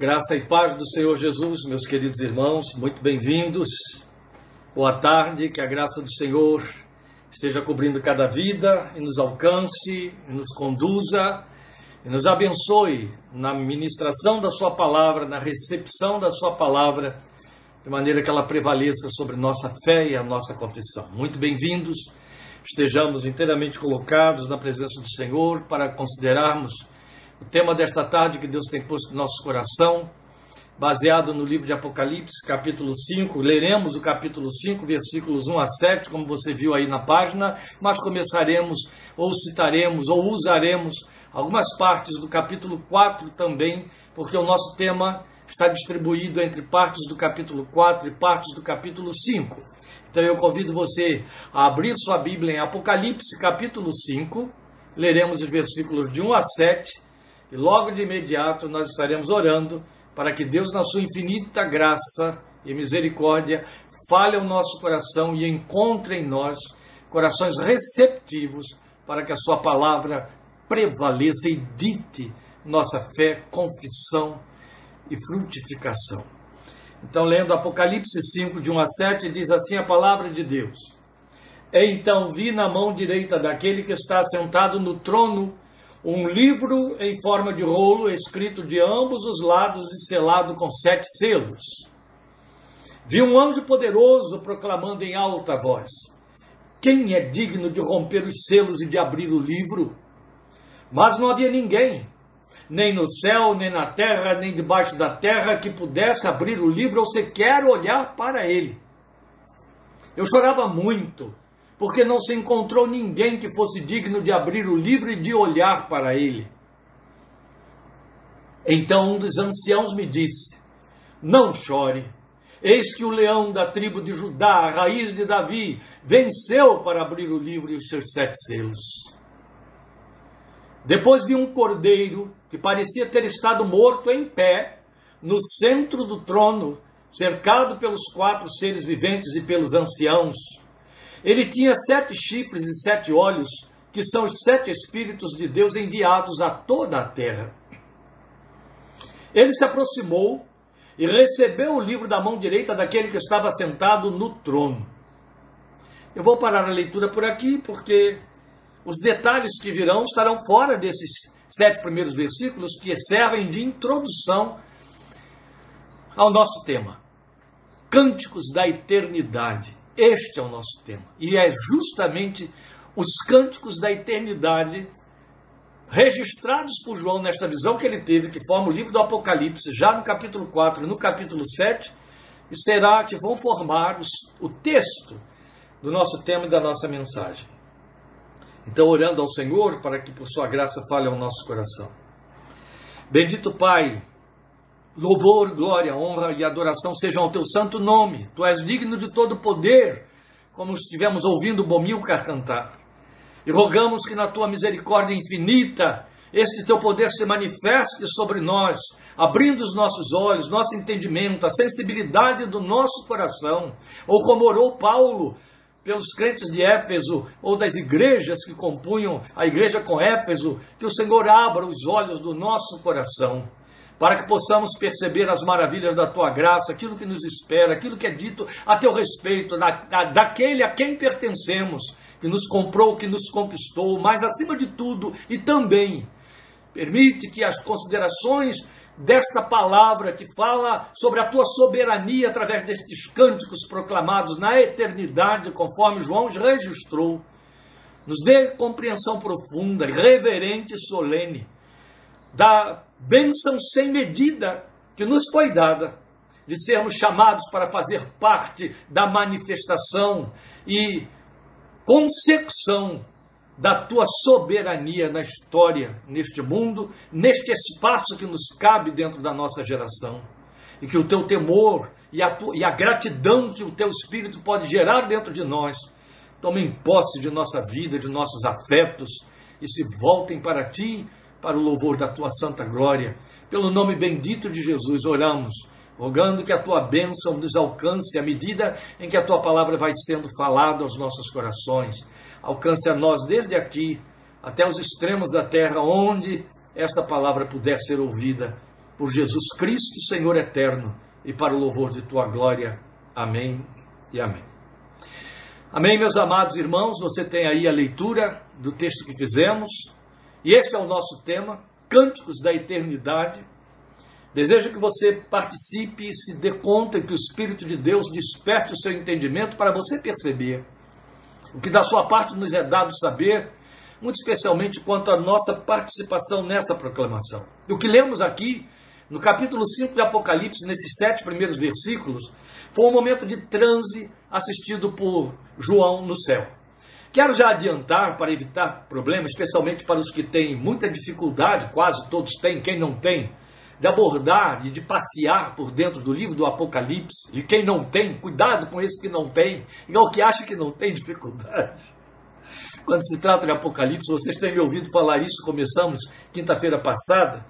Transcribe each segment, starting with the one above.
Graça e paz do Senhor Jesus, meus queridos irmãos, muito bem-vindos. Boa tarde, que a graça do Senhor esteja cobrindo cada vida e nos alcance, e nos conduza e nos abençoe na ministração da Sua palavra, na recepção da Sua palavra, de maneira que ela prevaleça sobre nossa fé e a nossa confissão. Muito bem-vindos, estejamos inteiramente colocados na presença do Senhor para considerarmos o tema desta tarde que Deus tem posto no nosso coração, baseado no livro de Apocalipse, capítulo 5. Leremos o capítulo 5, versículos 1 a 7, como você viu aí na página, mas começaremos, ou citaremos, ou usaremos algumas partes do capítulo 4 também, porque o nosso tema está distribuído entre partes do capítulo 4 e partes do capítulo 5. Então eu convido você a abrir sua Bíblia em Apocalipse, capítulo 5. Leremos os versículos de 1 a 7 e logo de imediato nós estaremos orando para que Deus, na sua infinita graça e misericórdia, fale ao nosso coração e encontre em nós corações receptivos para que a sua palavra prevaleça e dite nossa fé, confissão e frutificação. Então, lendo Apocalipse 5, de 1 a 7, diz assim a palavra de Deus. Então vi na mão direita daquele que está sentado no trono um livro em forma de rolo, escrito de ambos os lados e selado com sete selos. Vi um anjo poderoso proclamando em alta voz: Quem é digno de romper os selos e de abrir o livro? Mas não havia ninguém, nem no céu, nem na terra, nem debaixo da terra, que pudesse abrir o livro ou sequer olhar para ele. Eu chorava muito porque não se encontrou ninguém que fosse digno de abrir o livro e de olhar para ele. Então um dos anciãos me disse: Não chore. Eis que o leão da tribo de Judá, a raiz de Davi, venceu para abrir o livro e os seus sete selos. Depois vi um cordeiro que parecia ter estado morto em pé no centro do trono, cercado pelos quatro seres viventes e pelos anciãos. Ele tinha sete chifres e sete olhos, que são os sete Espíritos de Deus enviados a toda a terra. Ele se aproximou e recebeu o livro da mão direita daquele que estava sentado no trono. Eu vou parar a leitura por aqui, porque os detalhes que virão estarão fora desses sete primeiros versículos que servem de introdução ao nosso tema. Cânticos da eternidade. Este é o nosso tema. E é justamente os cânticos da eternidade registrados por João nesta visão que ele teve, que forma o livro do Apocalipse, já no capítulo 4 e no capítulo 7, e será que vão formar os, o texto do nosso tema e da nossa mensagem. Então, orando ao Senhor para que por sua graça fale ao nosso coração. Bendito Pai, Louvor, glória, honra e adoração sejam ao teu santo nome. Tu és digno de todo poder, como estivemos ouvindo Bomilcar cantar. E rogamos que na tua misericórdia infinita este teu poder se manifeste sobre nós, abrindo os nossos olhos, nosso entendimento, a sensibilidade do nosso coração. Ou como orou Paulo pelos crentes de Éfeso ou das igrejas que compunham a igreja com Éfeso, que o Senhor abra os olhos do nosso coração para que possamos perceber as maravilhas da tua graça, aquilo que nos espera, aquilo que é dito a teu respeito, da, da, daquele a quem pertencemos, que nos comprou, que nos conquistou, mas acima de tudo e também permite que as considerações desta palavra que fala sobre a tua soberania através destes cânticos proclamados na eternidade, conforme João registrou, nos dê compreensão profunda, reverente e solene da bênção sem medida que nos foi dada, de sermos chamados para fazer parte da manifestação e consecução da tua soberania na história, neste mundo, neste espaço que nos cabe dentro da nossa geração. E que o teu temor e a, tua, e a gratidão que o teu Espírito pode gerar dentro de nós tomem posse de nossa vida, de nossos afetos e se voltem para ti para o louvor da tua santa glória. Pelo nome bendito de Jesus, oramos, rogando que a tua bênção nos alcance à medida em que a tua palavra vai sendo falada aos nossos corações. Alcance a nós desde aqui até os extremos da terra, onde esta palavra puder ser ouvida, por Jesus Cristo, Senhor eterno, e para o louvor de tua glória. Amém e amém. Amém, meus amados irmãos, você tem aí a leitura do texto que fizemos, e esse é o nosso tema, Cânticos da Eternidade. Desejo que você participe e se dê conta que o Espírito de Deus desperte o seu entendimento para você perceber o que da sua parte nos é dado saber, muito especialmente quanto à nossa participação nessa proclamação. O que lemos aqui, no capítulo 5 de Apocalipse, nesses sete primeiros versículos, foi um momento de transe assistido por João no céu. Quero já adiantar, para evitar problemas, especialmente para os que têm muita dificuldade, quase todos têm, quem não tem, de abordar e de passear por dentro do livro do Apocalipse, e quem não tem, cuidado com esse que não tem, e ao que acha que não tem dificuldade. Quando se trata de Apocalipse, vocês têm me ouvido falar isso, começamos quinta-feira passada,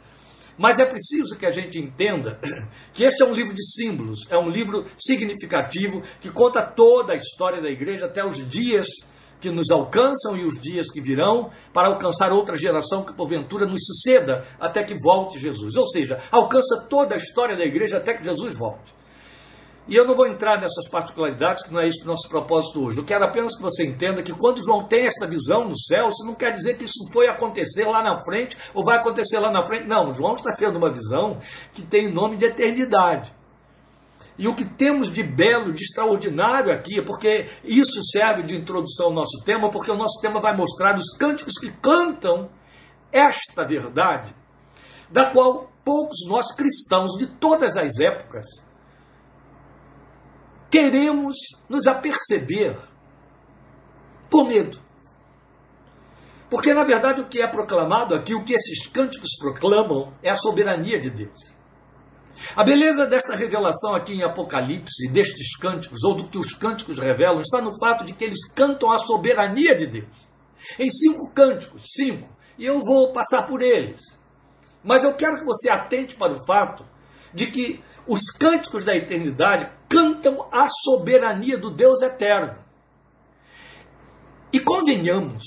mas é preciso que a gente entenda que esse é um livro de símbolos, é um livro significativo que conta toda a história da igreja até os dias que nos alcançam e os dias que virão, para alcançar outra geração que porventura nos suceda até que volte Jesus. Ou seja, alcança toda a história da igreja até que Jesus volte. E eu não vou entrar nessas particularidades, que não é isso o nosso propósito hoje. Eu quero apenas que você entenda que quando João tem essa visão no céu, isso não quer dizer que isso foi acontecer lá na frente ou vai acontecer lá na frente. Não, João está tendo uma visão que tem nome de eternidade. E o que temos de belo, de extraordinário aqui, é porque isso serve de introdução ao nosso tema, porque o nosso tema vai mostrar os cânticos que cantam esta verdade, da qual poucos nós cristãos de todas as épocas queremos nos aperceber por medo. Porque, na verdade, o que é proclamado aqui, o que esses cânticos proclamam, é a soberania de Deus. A beleza dessa revelação aqui em Apocalipse, destes cânticos, ou do que os cânticos revelam, está no fato de que eles cantam a soberania de Deus. Em cinco cânticos, cinco, e eu vou passar por eles. Mas eu quero que você atente para o fato de que os cânticos da eternidade cantam a soberania do Deus eterno. E convenhamos,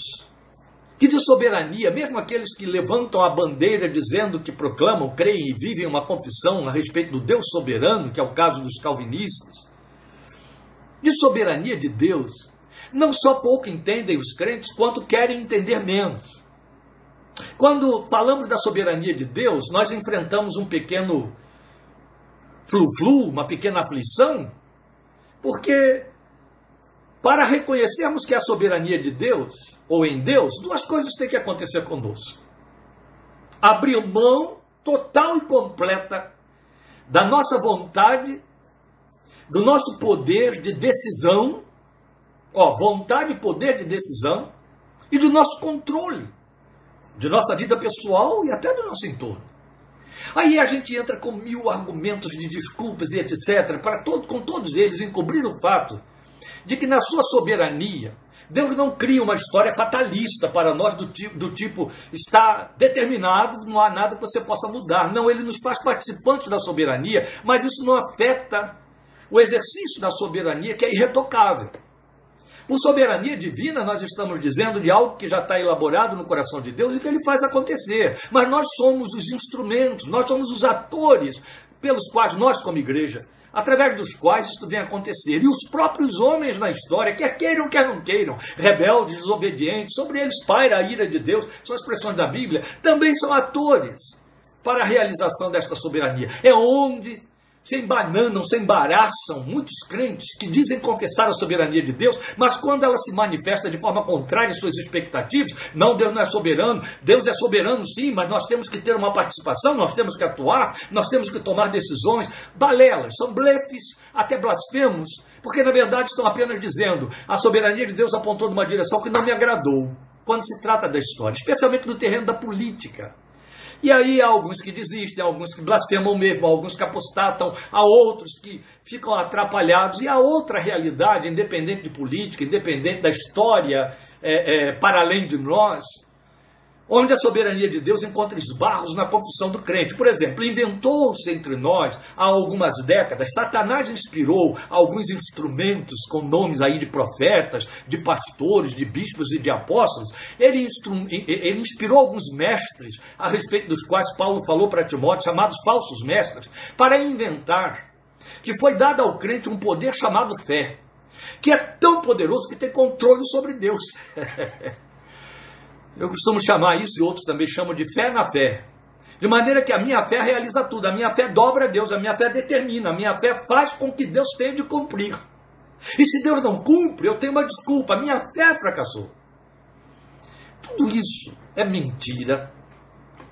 que de soberania, mesmo aqueles que levantam a bandeira dizendo que proclamam, creem e vivem uma confissão a respeito do Deus soberano, que é o caso dos calvinistas, de soberania de Deus, não só pouco entendem os crentes, quanto querem entender menos. Quando falamos da soberania de Deus, nós enfrentamos um pequeno flu-flu, uma pequena aflição, porque para reconhecermos que é a soberania de Deus, ou em Deus, duas coisas têm que acontecer conosco. Abrir mão total e completa da nossa vontade, do nosso poder de decisão, ó, vontade e poder de decisão, e do nosso controle, de nossa vida pessoal e até do nosso entorno. Aí a gente entra com mil argumentos de desculpas e etc., para todo, com todos eles encobrir o fato de que na sua soberania, Deus não cria uma história fatalista para nós do tipo, do tipo está determinado, não há nada que você possa mudar. Não, ele nos faz participantes da soberania, mas isso não afeta o exercício da soberania que é irretocável. Por soberania divina, nós estamos dizendo de algo que já está elaborado no coração de Deus e que ele faz acontecer. Mas nós somos os instrumentos, nós somos os atores pelos quais nós, como igreja, através dos quais isso vem acontecer. E os próprios homens na história, quer queiram, quer não queiram, rebeldes, desobedientes, sobre eles paira a ira de Deus, são expressões da Bíblia, também são atores para a realização desta soberania. É onde se embananam, se embaraçam muitos crentes que dizem confessar a soberania de Deus, mas quando ela se manifesta de forma contrária às suas expectativas, não, Deus não é soberano, Deus é soberano sim, mas nós temos que ter uma participação, nós temos que atuar, nós temos que tomar decisões. Balelas, são blefes, até blasfemos, porque na verdade estão apenas dizendo a soberania de Deus apontou numa direção que não me agradou quando se trata da história, especialmente no terreno da política. E aí há alguns que desistem, há alguns que blasfemam mesmo, há alguns que apostatam, há outros que ficam atrapalhados. E há outra realidade, independente de política, independente da história é, é, para além de nós, onde a soberania de Deus encontra esbarros na confissão do crente. Por exemplo, inventou-se entre nós há algumas décadas, Satanás inspirou alguns instrumentos com nomes aí de profetas, de pastores, de bispos e de apóstolos. Ele, ele inspirou alguns mestres a respeito dos quais Paulo falou para Timóteo, chamados falsos mestres, para inventar que foi dado ao crente um poder chamado fé, que é tão poderoso que tem controle sobre Deus. Eu costumo chamar isso, e outros também chamam de fé na fé. De maneira que a minha fé realiza tudo, a minha fé dobra Deus, a minha fé determina, a minha fé faz com que Deus tenha de cumprir. E se Deus não cumpre, eu tenho uma desculpa, a minha fé fracassou. Tudo isso é mentira,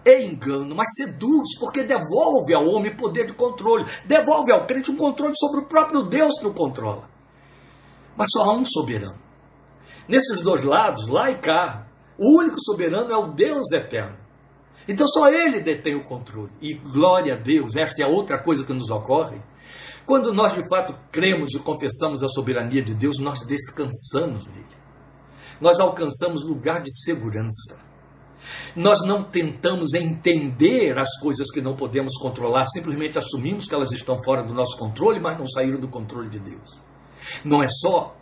é engano, mas seduz, porque devolve ao homem poder de controle, devolve ao crente um controle sobre o próprio Deus que o controla. Mas só há um soberano. Nesses dois lados, lá e cá, o único soberano é o Deus eterno. Então só ele detém o controle. E glória a Deus, esta é outra coisa que nos ocorre. Quando nós de fato cremos e confessamos a soberania de Deus, nós descansamos nele. Nós alcançamos lugar de segurança. Nós não tentamos entender as coisas que não podemos controlar, simplesmente assumimos que elas estão fora do nosso controle, mas não saíram do controle de Deus. Não é só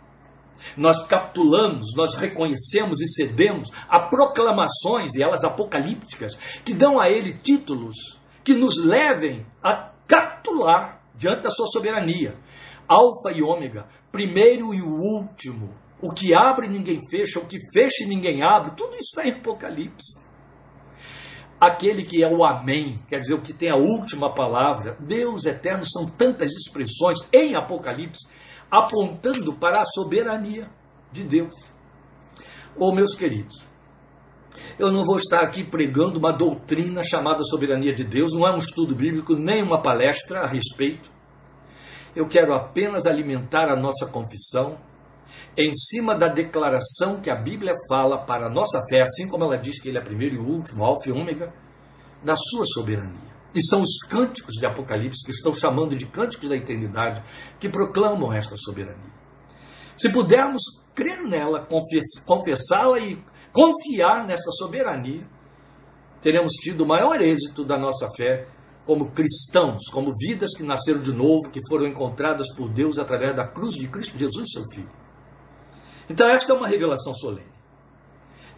nós capitulamos, nós reconhecemos e cedemos a proclamações, e elas apocalípticas, que dão a ele títulos que nos levem a capitular diante da sua soberania. Alfa e ômega, primeiro e o último, o que abre ninguém fecha, o que fecha ninguém abre, tudo isso está em Apocalipse. Aquele que é o Amém, quer dizer, o que tem a última palavra, Deus eterno, são tantas expressões em Apocalipse apontando para a soberania de Deus. Ô oh, meus queridos, eu não vou estar aqui pregando uma doutrina chamada soberania de Deus, não é um estudo bíblico, nem uma palestra a respeito. Eu quero apenas alimentar a nossa confissão em cima da declaração que a Bíblia fala para a nossa fé, assim como ela diz que ele é primeiro e último, alfa e ômega, da sua soberania. E são os cânticos de Apocalipse que estão chamando de cânticos da eternidade que proclamam esta soberania. Se pudermos crer nela, confessá-la e confiar nessa soberania, teremos tido o maior êxito da nossa fé como cristãos, como vidas que nasceram de novo, que foram encontradas por Deus através da cruz de Cristo Jesus, seu Filho. Então, esta é uma revelação solene.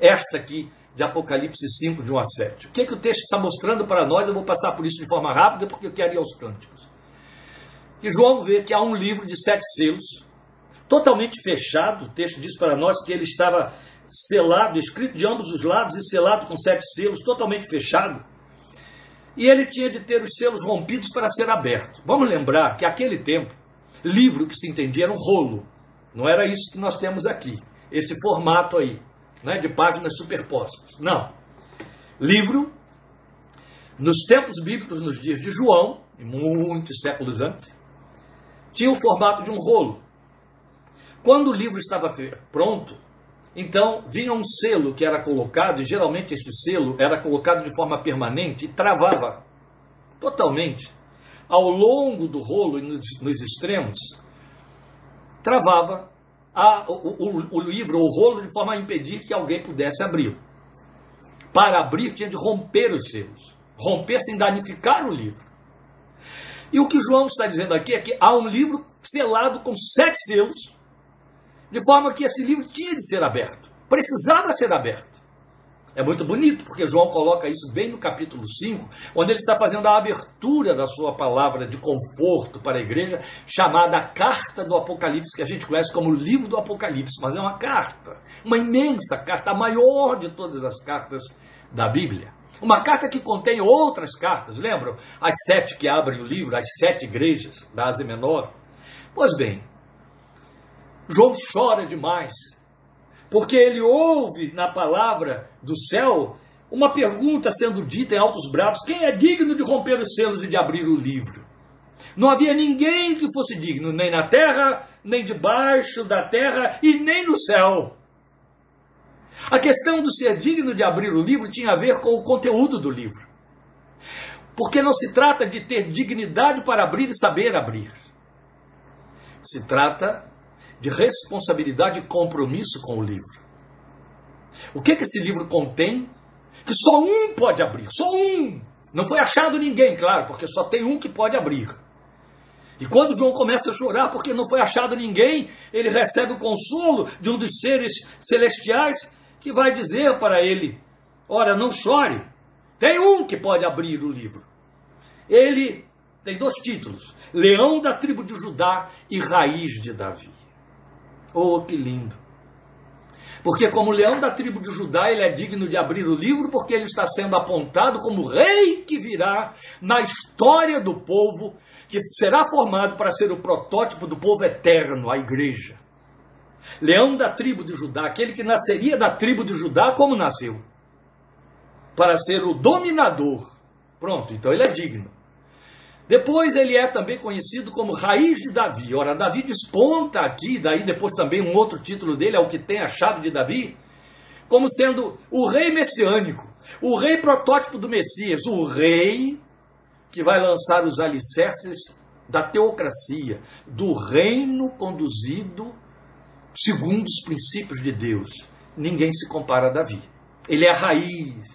Esta aqui de Apocalipse 5, de 1 a 7. O que, é que o texto está mostrando para nós? Eu vou passar por isso de forma rápida, porque eu quero ir aos cânticos. E João vê que há um livro de sete selos, totalmente fechado. O texto diz para nós que ele estava selado, escrito de ambos os lados e selado com sete selos, totalmente fechado. E ele tinha de ter os selos rompidos para ser aberto. Vamos lembrar que aquele tempo, livro que se entendia era um rolo. Não era isso que nós temos aqui, esse formato aí né, de páginas superpostas. Não. Livro, nos tempos bíblicos, nos dias de João, e muitos séculos antes, tinha o formato de um rolo. Quando o livro estava pronto, então vinha um selo que era colocado, e geralmente este selo era colocado de forma permanente e travava totalmente. Ao longo do rolo e nos, nos extremos, travava a, o, o, o livro, o rolo, de forma a impedir que alguém pudesse abrir. Para abrir, tinha de romper os selos. Romper sem danificar o livro. E o que João está dizendo aqui é que há um livro selado com sete selos, de forma que esse livro tinha de ser aberto. Precisava ser aberto. É muito bonito, porque João coloca isso bem no capítulo 5, onde ele está fazendo a abertura da sua palavra de conforto para a igreja, chamada Carta do Apocalipse, que a gente conhece como o livro do Apocalipse, mas é uma carta, uma imensa carta, a maior de todas as cartas da Bíblia. Uma carta que contém outras cartas, lembram? As sete que abrem o livro, as sete igrejas da Ásia Menor. Pois bem, João chora demais porque ele ouve na palavra do céu uma pergunta sendo dita em altos braços: quem é digno de romper os selos e de abrir o livro? Não havia ninguém que fosse digno, nem na terra, nem debaixo da terra e nem no céu. A questão do ser digno de abrir o livro tinha a ver com o conteúdo do livro. Porque não se trata de ter dignidade para abrir e saber abrir. Se trata de responsabilidade e compromisso com o livro. O que, que esse livro contém que só um pode abrir, só um. Não foi achado ninguém, claro, porque só tem um que pode abrir. E quando João começa a chorar porque não foi achado ninguém, ele recebe o consolo de um dos seres celestiais que vai dizer para ele: Ora, não chore, tem um que pode abrir o livro. Ele tem dois títulos: Leão da tribo de Judá e Raiz de Davi. Oh, que lindo! Porque, como leão da tribo de Judá, ele é digno de abrir o livro, porque ele está sendo apontado como rei que virá na história do povo, que será formado para ser o protótipo do povo eterno, a igreja. Leão da tribo de Judá, aquele que nasceria da tribo de Judá, como nasceu? Para ser o dominador. Pronto, então ele é digno. Depois ele é também conhecido como Raiz de Davi. Ora, Davi desponta aqui, daí depois também um outro título dele é o que tem a chave de Davi, como sendo o rei messiânico, o rei protótipo do Messias, o rei que vai lançar os alicerces da teocracia, do reino conduzido segundo os princípios de Deus. Ninguém se compara a Davi. Ele é a raiz,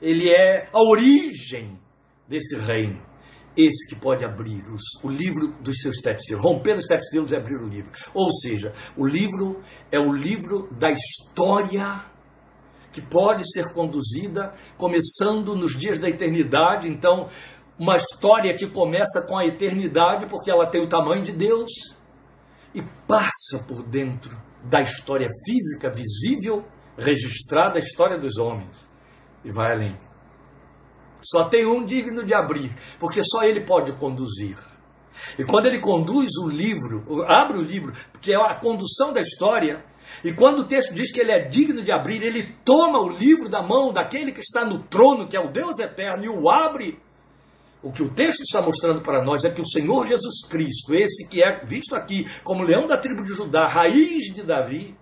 ele é a origem desse reino esse que pode abrir os, o livro dos seus sete selos, romper os sete selos e abrir o livro. Ou seja, o livro é o livro da história que pode ser conduzida começando nos dias da eternidade. Então, uma história que começa com a eternidade, porque ela tem o tamanho de Deus e passa por dentro da história física, visível, registrada, a história dos homens, e vai além. Só tem um digno de abrir, porque só ele pode conduzir. E quando ele conduz o livro, abre o livro, porque é a condução da história, e quando o texto diz que ele é digno de abrir, ele toma o livro da mão daquele que está no trono, que é o Deus eterno, e o abre. O que o texto está mostrando para nós é que o Senhor Jesus Cristo, esse que é visto aqui como leão da tribo de Judá, raiz de Davi,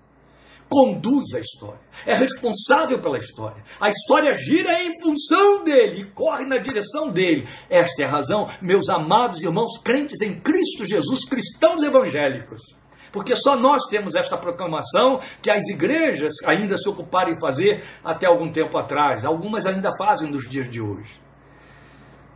conduz a história, é responsável pela história. A história gira em função dele corre na direção dele. Esta é a razão, meus amados irmãos crentes em Cristo Jesus, cristãos evangélicos. Porque só nós temos esta proclamação que as igrejas ainda se ocuparam em fazer até algum tempo atrás. Algumas ainda fazem nos dias de hoje.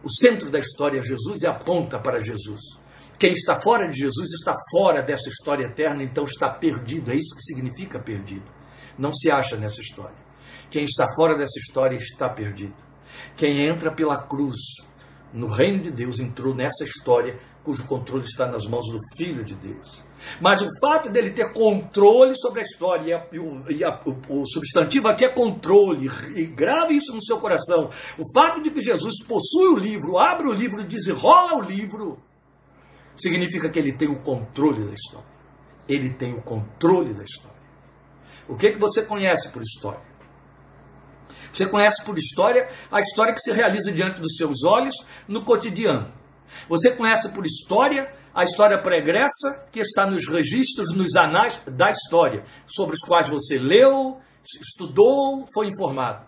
O centro da história é Jesus e aponta para Jesus. Quem está fora de Jesus está fora dessa história eterna, então está perdido. É isso que significa perdido. Não se acha nessa história. Quem está fora dessa história está perdido. Quem entra pela cruz no reino de Deus entrou nessa história cujo controle está nas mãos do Filho de Deus. Mas o fato dele ter controle sobre a história, e, o, e a, o, o, substantivo aqui é controle, e grave isso no seu coração. O fato de que Jesus possui o livro, abre o livro, desenrola o livro, significa que ele tem o controle da história. Ele tem o controle da história. O que, é que você conhece por história? Você conhece por história a história que se realiza diante dos seus olhos no cotidiano. Você conhece por história a história pregressa que está nos registros, nos anais da história, sobre os quais você leu, estudou, foi informado.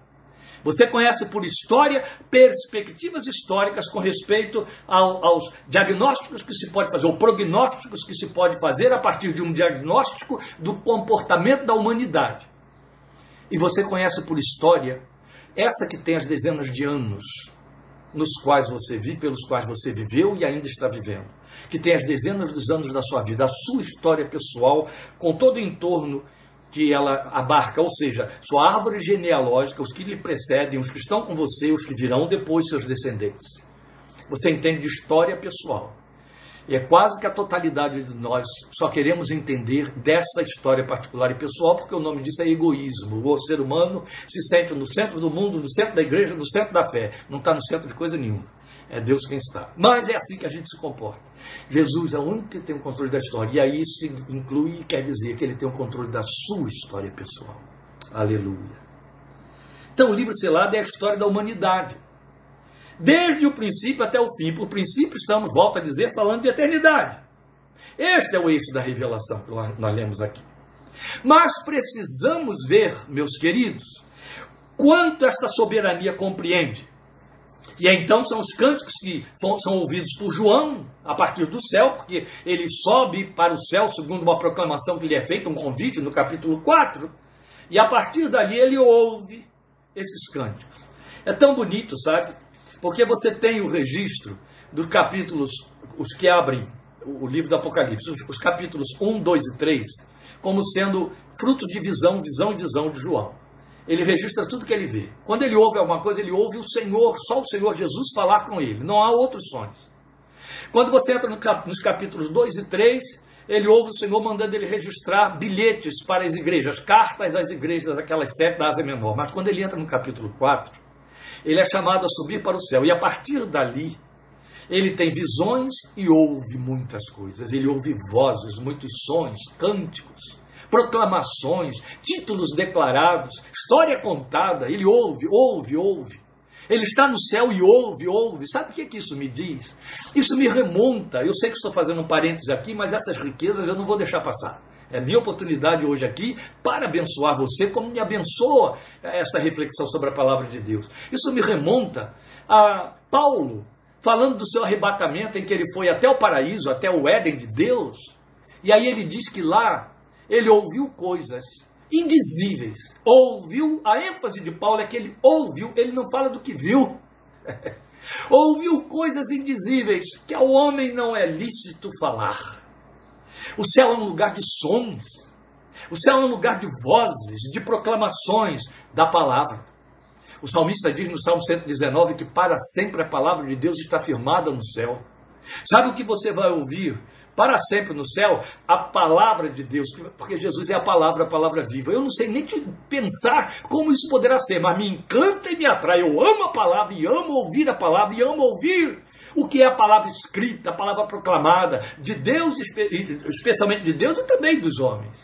Você conhece por história perspectivas históricas com respeito ao, aos diagnósticos que se pode fazer, ou prognósticos que se pode fazer a partir de um diagnóstico do comportamento da humanidade. E você conhece por história essa que tem as dezenas de anos nos quais você vive, pelos quais você viveu e ainda está vivendo, que tem as dezenas dos anos da sua vida, a sua história pessoal, com todo o entorno que ela abarca, ou seja, sua árvore genealógica, os que lhe precedem, os que estão com você, os que virão depois, seus descendentes. Você entende de história pessoal. E é quase que a totalidade de nós só queremos entender dessa história particular e pessoal, porque o nome disso é egoísmo. O ser humano se sente no centro do mundo, no centro da igreja, no centro da fé. Não está no centro de coisa nenhuma. É Deus quem está. Mas é assim que a gente se comporta. Jesus é o único que tem o controle da história. E aí isso inclui, quer dizer, que ele tem o controle da sua história pessoal. Aleluia. Então, o livro selado é a história da humanidade. Desde o princípio até o fim. Por princípio, estamos, volto a dizer, falando de eternidade. Este é o eixo da revelação que nós lemos aqui. Mas precisamos ver, meus queridos, quanto esta soberania compreende e então são os cânticos que são ouvidos por João a partir do céu, porque ele sobe para o céu segundo uma proclamação que lhe é feita, um convite no capítulo 4. E a partir dali ele ouve esses cânticos. É tão bonito, sabe? Porque você tem o registro dos capítulos, os que abrem o livro do Apocalipse, os, os capítulos 1, 2 e 3, como sendo frutos de visão, visão e visão de João. Ele registra tudo que ele vê. Quando ele ouve alguma coisa, ele ouve o Senhor, só o Senhor Jesus falar com ele. Não há outros sons. Quando você entra nos capítulos 2 e 3, ele ouve o Senhor mandando ele registrar bilhetes para as igrejas, cartas às igrejas daquelas sete da Ásia Menor. Mas quando ele entra no capítulo 4, ele é chamado a subir para o céu. E a partir dali, ele tem visões e ouve muitas coisas. Ele ouve vozes, muitos sons, cânticos, proclamações, títulos declarados, história contada. Ele ouve, ouve, ouve. Ele está no céu e ouve, ouve. Sabe o que, é que isso me diz? Isso me remonta. Eu sei que estou fazendo um parênteses aqui, mas essas riquezas eu não vou deixar passar. É minha oportunidade hoje aqui para abençoar você, como me abençoa essa reflexão sobre a palavra de Deus. Isso me remonta a Paulo, falando do seu arrebatamento em que ele foi até o paraíso, até o Éden de Deus. E aí ele diz que lá ele ouviu coisas indizíveis. Ouviu, a ênfase de Paulo é que ele ouviu, ele não fala do que viu. ouviu coisas indizíveis que ao homem não é lícito falar. O céu é um lugar de sons. O céu é um lugar de vozes, de proclamações da palavra. O salmista diz no Salmo 119 que para sempre a palavra de Deus está firmada no céu. Sabe o que você vai ouvir para sempre no céu a palavra de Deus, porque Jesus é a palavra, a palavra viva. Eu não sei nem pensar como isso poderá ser, mas me encanta e me atrai. Eu amo a palavra e amo ouvir a palavra e amo ouvir o que é a palavra escrita, a palavra proclamada de Deus, especialmente de Deus e também dos homens.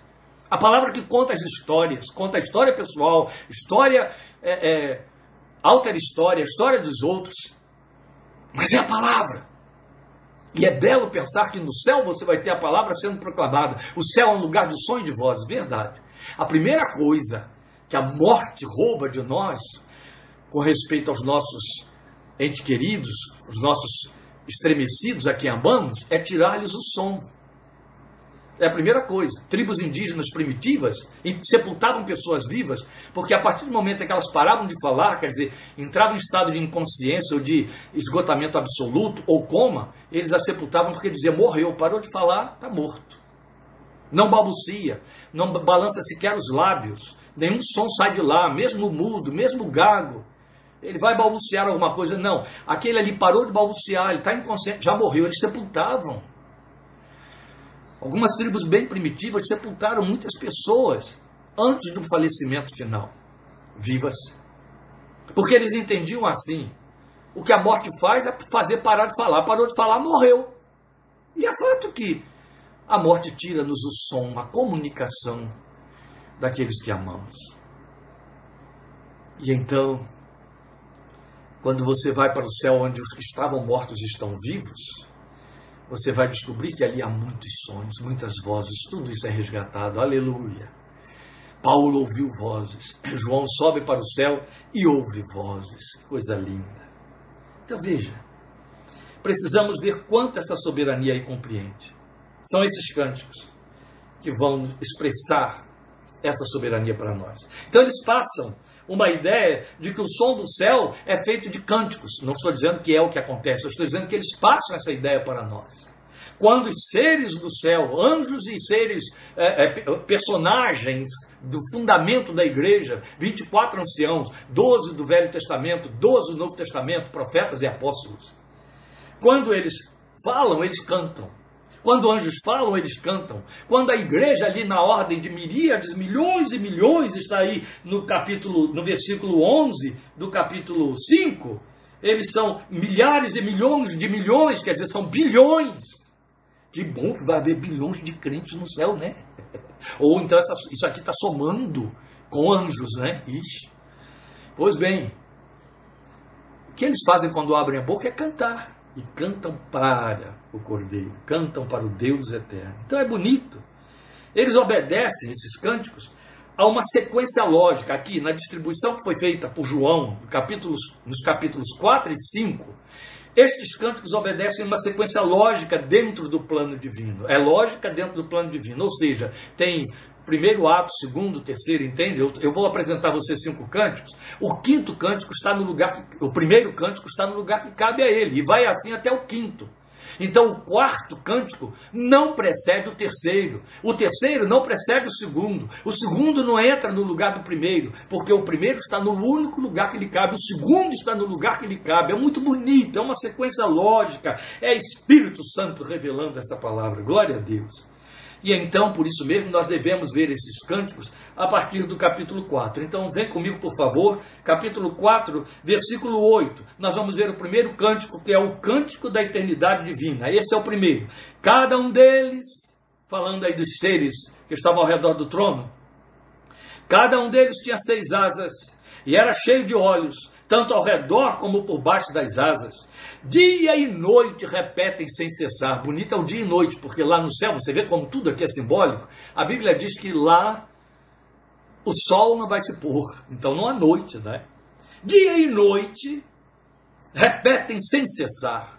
A palavra que conta as histórias, conta a história pessoal, história, é, é, altera história, história dos outros. Mas é a palavra. E é belo pensar que no céu você vai ter a palavra sendo proclamada. O céu é um lugar de sonho de vozes, verdade. A primeira coisa que a morte rouba de nós, com respeito aos nossos entes queridos, os nossos estremecidos a quem amamos, é tirar-lhes o som. É a primeira coisa. Tribos indígenas primitivas sepultavam pessoas vivas, porque a partir do momento em que elas paravam de falar, quer dizer, entravam em estado de inconsciência ou de esgotamento absoluto ou coma, eles a sepultavam porque diziam: morreu, parou de falar, está morto. Não balbucia, não balança sequer os lábios, nenhum som sai de lá, mesmo mudo, mesmo gago. Ele vai balbuciar alguma coisa? Não. Aquele ali parou de balbuciar, ele está inconsciente, já morreu, eles sepultavam. Algumas tribos bem primitivas sepultaram muitas pessoas antes do falecimento final, vivas. Porque eles entendiam assim: o que a morte faz é fazer parar de falar. Parou de falar, morreu. E é fato que a morte tira-nos o som, a comunicação daqueles que amamos. E então, quando você vai para o céu onde os que estavam mortos estão vivos, você vai descobrir que ali há muitos sonhos, muitas vozes, tudo isso é resgatado. Aleluia. Paulo ouviu vozes, João sobe para o céu e ouve vozes. Coisa linda. Então veja, precisamos ver quanto essa soberania aí compreende. São esses cânticos que vão expressar essa soberania para nós. Então eles passam uma ideia de que o som do céu é feito de cânticos. Não estou dizendo que é o que acontece, eu estou dizendo que eles passam essa ideia para nós. Quando os seres do céu, anjos e seres, é, é, personagens do fundamento da igreja, 24 anciãos, 12 do Velho Testamento, 12 do Novo Testamento, profetas e apóstolos, quando eles falam, eles cantam. Quando anjos falam, eles cantam. Quando a igreja ali na ordem de miríades, milhões e milhões, está aí no capítulo, no versículo 11 do capítulo 5, eles são milhares e milhões de milhões, quer dizer, são bilhões. Que bom que vai haver bilhões de crentes no céu, né? Ou então essa, isso aqui está somando com anjos, né? Ixi. Pois bem, o que eles fazem quando abrem a boca é cantar e cantam para o Cordeiro, cantam para o Deus eterno. Então é bonito. Eles obedecem esses cânticos a uma sequência lógica aqui na distribuição que foi feita por João capítulos, nos capítulos 4 e 5. Estes cânticos obedecem uma sequência lógica dentro do plano divino. É lógica dentro do plano divino, ou seja, tem primeiro ato, segundo, terceiro, entende? Eu, eu vou apresentar a cinco cânticos. O quinto cântico está no lugar, o primeiro cântico está no lugar que cabe a ele, e vai assim até o quinto. Então o quarto cântico não precede o terceiro. O terceiro não precede o segundo. O segundo não entra no lugar do primeiro, porque o primeiro está no único lugar que lhe cabe, o segundo está no lugar que lhe cabe. É muito bonito, é uma sequência lógica. É Espírito Santo revelando essa palavra. Glória a Deus. E então, por isso mesmo, nós devemos ver esses cânticos a partir do capítulo 4. Então, vem comigo, por favor, capítulo 4, versículo 8. Nós vamos ver o primeiro cântico, que é o cântico da eternidade divina. Esse é o primeiro. Cada um deles, falando aí dos seres que estavam ao redor do trono, cada um deles tinha seis asas e era cheio de olhos, tanto ao redor como por baixo das asas Dia e noite repetem sem cessar. Bonito é o dia e noite, porque lá no céu, você vê como tudo aqui é simbólico. A Bíblia diz que lá o sol não vai se pôr, então não há noite, né? Dia e noite repetem sem cessar.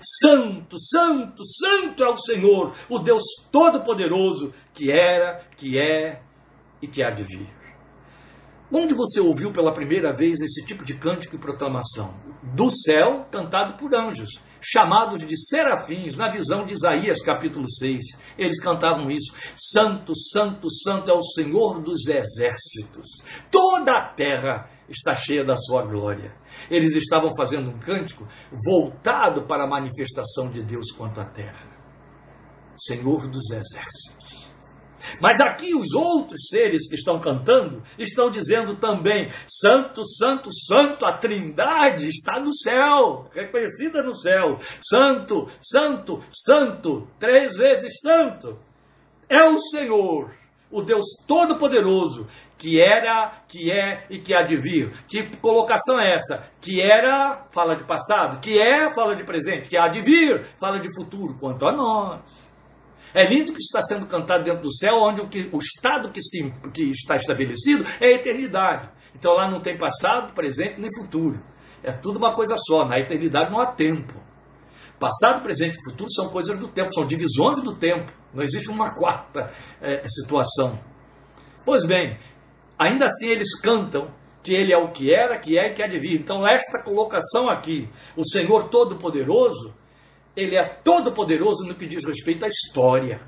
Santo, santo, santo é o Senhor, o Deus Todo-Poderoso, que era, que é e que há de vir. Onde você ouviu pela primeira vez esse tipo de cântico e proclamação? Do céu, cantado por anjos, chamados de serafins, na visão de Isaías capítulo 6. Eles cantavam isso: Santo, Santo, Santo é o Senhor dos exércitos. Toda a terra está cheia da sua glória. Eles estavam fazendo um cântico voltado para a manifestação de Deus quanto à terra. Senhor dos exércitos. Mas aqui os outros seres que estão cantando estão dizendo também: Santo, Santo, Santo, a Trindade está no céu, reconhecida no céu. Santo, Santo, Santo, três vezes Santo. É o Senhor, o Deus Todo-Poderoso, que era, que é e que há de vir. Que colocação é essa? Que era, fala de passado, que é, fala de presente, que há de vir, fala de futuro. Quanto a nós. É lindo que está sendo cantado dentro do céu, onde o, que, o estado que, se, que está estabelecido é a eternidade. Então lá não tem passado, presente nem futuro. É tudo uma coisa só. Na eternidade não há tempo. Passado, presente e futuro são coisas do tempo, são divisões do tempo. Não existe uma quarta é, situação. Pois bem, ainda assim eles cantam que ele é o que era, que é e que há de vir. Então, esta colocação aqui, o Senhor Todo-Poderoso, ele é todo poderoso no que diz respeito à história.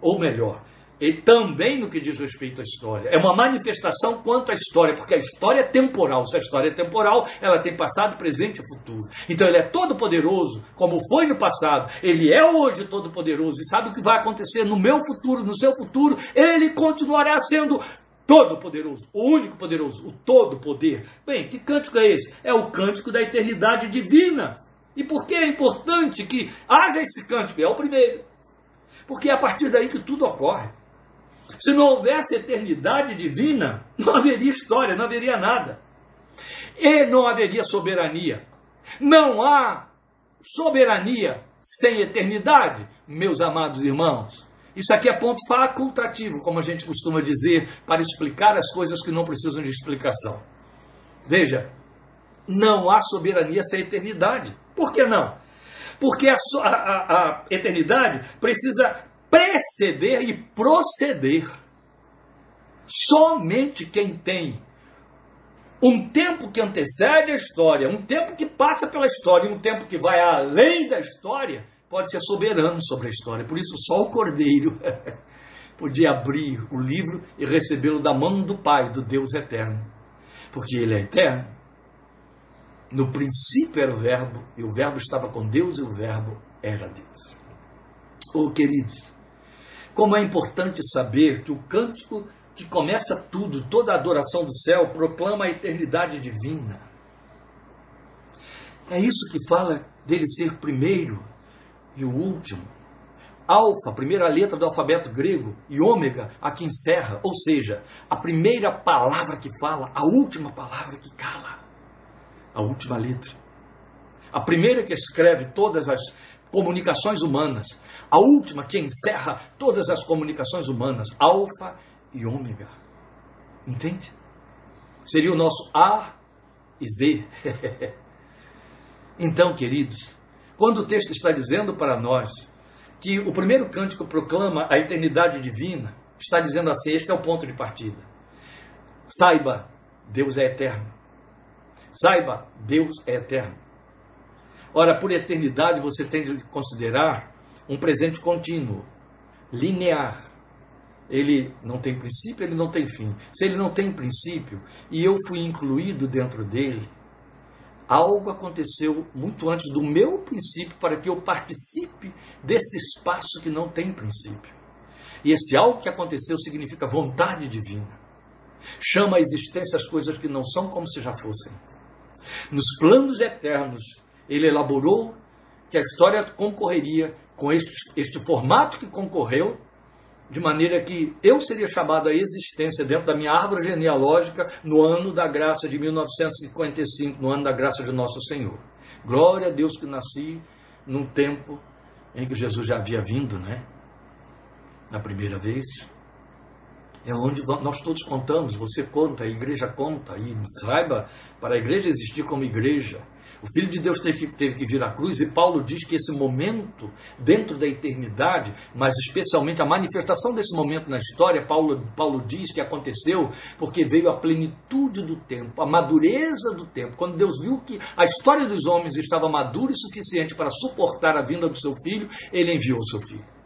Ou melhor, e também no que diz respeito à história. É uma manifestação quanto à história, porque a história é temporal. Se a história é temporal, ela tem passado, presente e futuro. Então ele é todo poderoso, como foi no passado. Ele é hoje todo poderoso e sabe o que vai acontecer no meu futuro, no seu futuro. Ele continuará sendo todo poderoso, o único poderoso, o todo poder. Bem, que cântico é esse? É o cântico da eternidade divina. E por que é importante que haja esse cântico? É o primeiro. Porque é a partir daí que tudo ocorre. Se não houvesse eternidade divina, não haveria história, não haveria nada. E não haveria soberania. Não há soberania sem eternidade, meus amados irmãos. Isso aqui é ponto facultativo, como a gente costuma dizer, para explicar as coisas que não precisam de explicação. Veja, não há soberania sem eternidade. Por que não? Porque a, a, a eternidade precisa preceder e proceder. Somente quem tem um tempo que antecede a história, um tempo que passa pela história, um tempo que vai além da história, pode ser soberano sobre a história. Por isso, só o Cordeiro podia abrir o livro e recebê-lo da mão do Pai, do Deus eterno. Porque ele é eterno. No princípio era o Verbo, e o Verbo estava com Deus, e o Verbo era Deus. Oh, queridos, como é importante saber que o cântico que começa tudo, toda a adoração do céu, proclama a eternidade divina. É isso que fala dele ser primeiro e o último. Alfa, primeira letra do alfabeto grego, e ômega, a que encerra, ou seja, a primeira palavra que fala, a última palavra que cala a última letra. A primeira que escreve todas as comunicações humanas. A última que encerra todas as comunicações humanas. Alfa e Ômega. Entende? Seria o nosso A e Z. então, queridos, quando o texto está dizendo para nós que o primeiro cântico proclama a eternidade divina, está dizendo assim: este é o ponto de partida. Saiba, Deus é eterno. Saiba, Deus é eterno. Ora, por eternidade você tem de considerar um presente contínuo, linear. Ele não tem princípio, ele não tem fim. Se ele não tem princípio e eu fui incluído dentro dele, algo aconteceu muito antes do meu princípio para que eu participe desse espaço que não tem princípio. E esse algo que aconteceu significa vontade divina. Chama a existência as coisas que não são como se já fossem. Nos planos eternos, ele elaborou que a história concorreria com este, este formato que concorreu, de maneira que eu seria chamado à existência dentro da minha árvore genealógica no ano da graça de 1955, no ano da graça de Nosso Senhor. Glória a Deus que nasci num tempo em que Jesus já havia vindo, né? Na primeira vez. É onde nós todos contamos, você conta, a igreja conta, e saiba, para a igreja existir como igreja, o Filho de Deus teve que, teve que vir à cruz, e Paulo diz que esse momento, dentro da eternidade, mas especialmente a manifestação desse momento na história, Paulo, Paulo diz que aconteceu porque veio a plenitude do tempo, a madureza do tempo. Quando Deus viu que a história dos homens estava madura e suficiente para suportar a vinda do seu filho, ele enviou o seu filho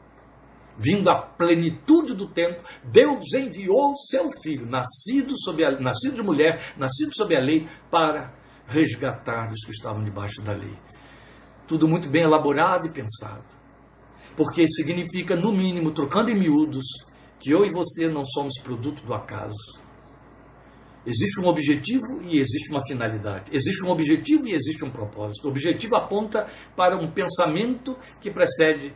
vindo à plenitude do tempo, Deus enviou seu filho, nascido, sob a, nascido de mulher, nascido sob a lei, para resgatar os que estavam debaixo da lei. Tudo muito bem elaborado e pensado. Porque significa, no mínimo, trocando em miúdos, que eu e você não somos produto do acaso. Existe um objetivo e existe uma finalidade. Existe um objetivo e existe um propósito. O objetivo aponta para um pensamento que precede,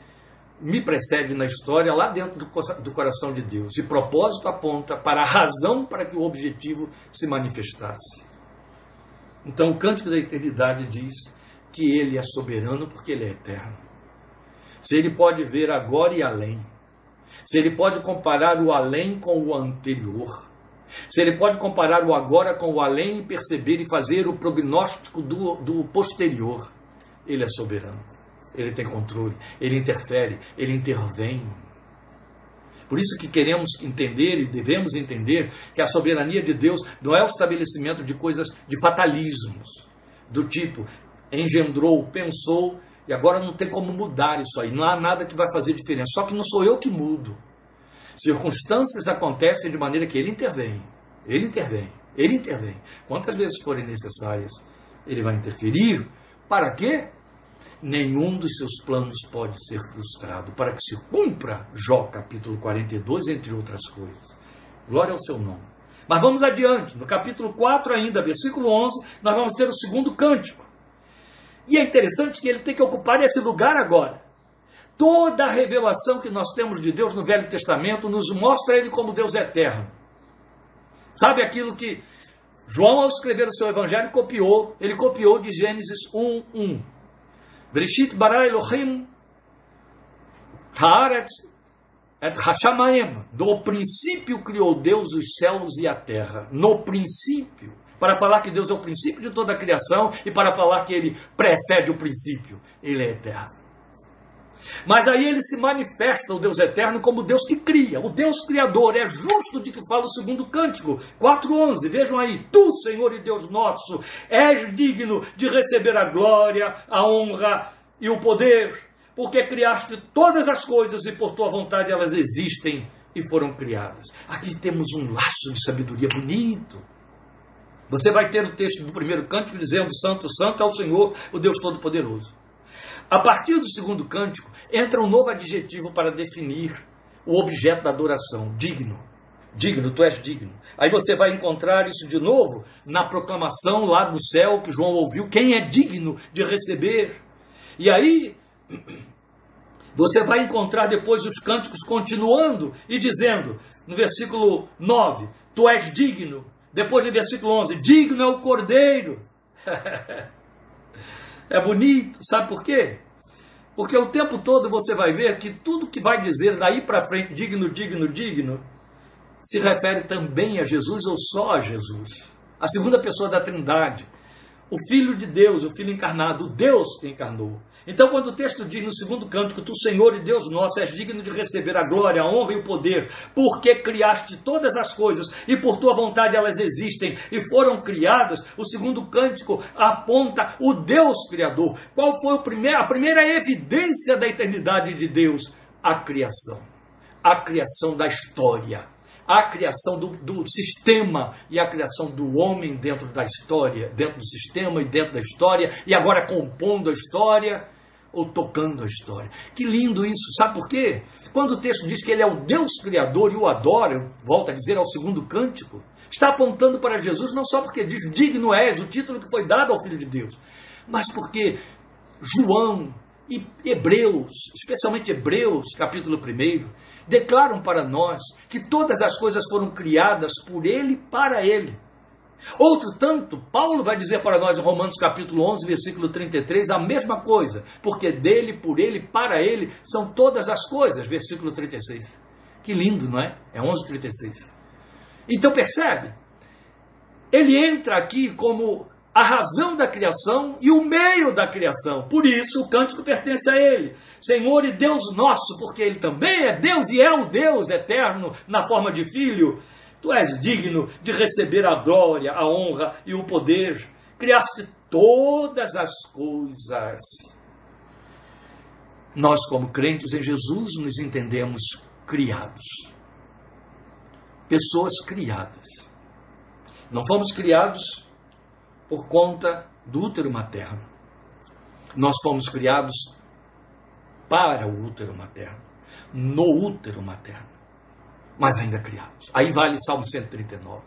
me precede na história, lá dentro do coração de Deus. E propósito aponta para a razão para que o objetivo se manifestasse. Então, o Cântico da Eternidade diz que ele é soberano porque ele é eterno. Se ele pode ver agora e além, se ele pode comparar o além com o anterior, se ele pode comparar o agora com o além e perceber e fazer o prognóstico do, do posterior, ele é soberano. Ele tem controle, ele interfere, ele intervém. Por isso que queremos entender e devemos entender que a soberania de Deus não é o estabelecimento de coisas de fatalismos, do tipo engendrou, pensou e agora não tem como mudar isso aí, não há nada que vai fazer diferença. Só que não sou eu que mudo. Circunstâncias acontecem de maneira que ele intervém. Ele intervém. Ele intervém. Quantas vezes forem necessárias, ele vai interferir. Para quê? Nenhum dos seus planos pode ser frustrado, para que se cumpra Jó capítulo 42, entre outras coisas. Glória ao seu nome. Mas vamos adiante, no capítulo 4 ainda, versículo 11, nós vamos ter o segundo cântico. E é interessante que ele tem que ocupar esse lugar agora. Toda a revelação que nós temos de Deus no Velho Testamento nos mostra ele como Deus eterno. Sabe aquilo que João, ao escrever o seu evangelho, copiou? Ele copiou de Gênesis 1, 1. Breshit bara Elohim haaretz et hashamayim. No princípio criou Deus os céus e a terra. No princípio. Para falar que Deus é o princípio de toda a criação e para falar que ele precede o princípio. Ele é eterno. Mas aí ele se manifesta, o Deus eterno, como Deus que cria, o Deus criador. É justo de que fala o segundo cântico, 4.11. Vejam aí, tu, Senhor e Deus nosso, és digno de receber a glória, a honra e o poder, porque criaste todas as coisas e por tua vontade elas existem e foram criadas. Aqui temos um laço de sabedoria bonito. Você vai ter o texto do primeiro cântico dizendo: Santo, Santo é o Senhor, o Deus Todo-Poderoso. A partir do segundo cântico, entra um novo adjetivo para definir o objeto da adoração: digno. Digno, tu és digno. Aí você vai encontrar isso de novo na proclamação lá do céu que João ouviu: quem é digno de receber? E aí você vai encontrar depois os cânticos continuando e dizendo, no versículo 9: Tu és digno. Depois do versículo 11: Digno é o cordeiro. É bonito, sabe por quê? Porque o tempo todo você vai ver que tudo que vai dizer daí para frente, digno, digno, digno, se refere também a Jesus ou só a Jesus. A segunda pessoa da Trindade. o Filho de Deus, o Filho encarnado, o Deus que encarnou. Então, quando o texto diz no segundo que tu, Senhor e Deus nosso, és digno de receber a glória, a honra e o poder, porque criaste todas as coisas e por tua vontade elas existem e foram criadas, o segundo cântico aponta o Deus Criador. Qual foi primeiro, a primeira evidência da eternidade de Deus? A criação. A criação da história a criação do, do, sistema e a criação do homem dentro da história, dentro do sistema e dentro da história, e agora compondo a história ou tocando a história. Que lindo isso, sabe por quê? Quando o texto diz que ele é o Deus Criador e o adora, eu volto a dizer ao segundo cântico, está apontando para Jesus não só porque diz digno és, o título que foi dado ao Filho de Deus, mas porque João e Hebreus, especialmente Hebreus, capítulo 1, declaram para nós que todas as coisas foram criadas por Ele e para Ele. Outro tanto, Paulo vai dizer para nós em Romanos capítulo 11, versículo 33, a mesma coisa, porque dele, por ele, para ele são todas as coisas, versículo 36. Que lindo, não é? É 11:36. Então percebe? Ele entra aqui como a razão da criação e o meio da criação. Por isso o cântico pertence a ele. Senhor e Deus nosso, porque ele também é Deus e é o Deus eterno na forma de filho. Tu és digno de receber a glória, a honra e o poder. Criaste todas as coisas. Nós, como crentes em Jesus, nos entendemos criados. Pessoas criadas. Não fomos criados por conta do útero materno. Nós fomos criados para o útero materno, no útero materno, mas ainda criados. Aí vale Salmo 139.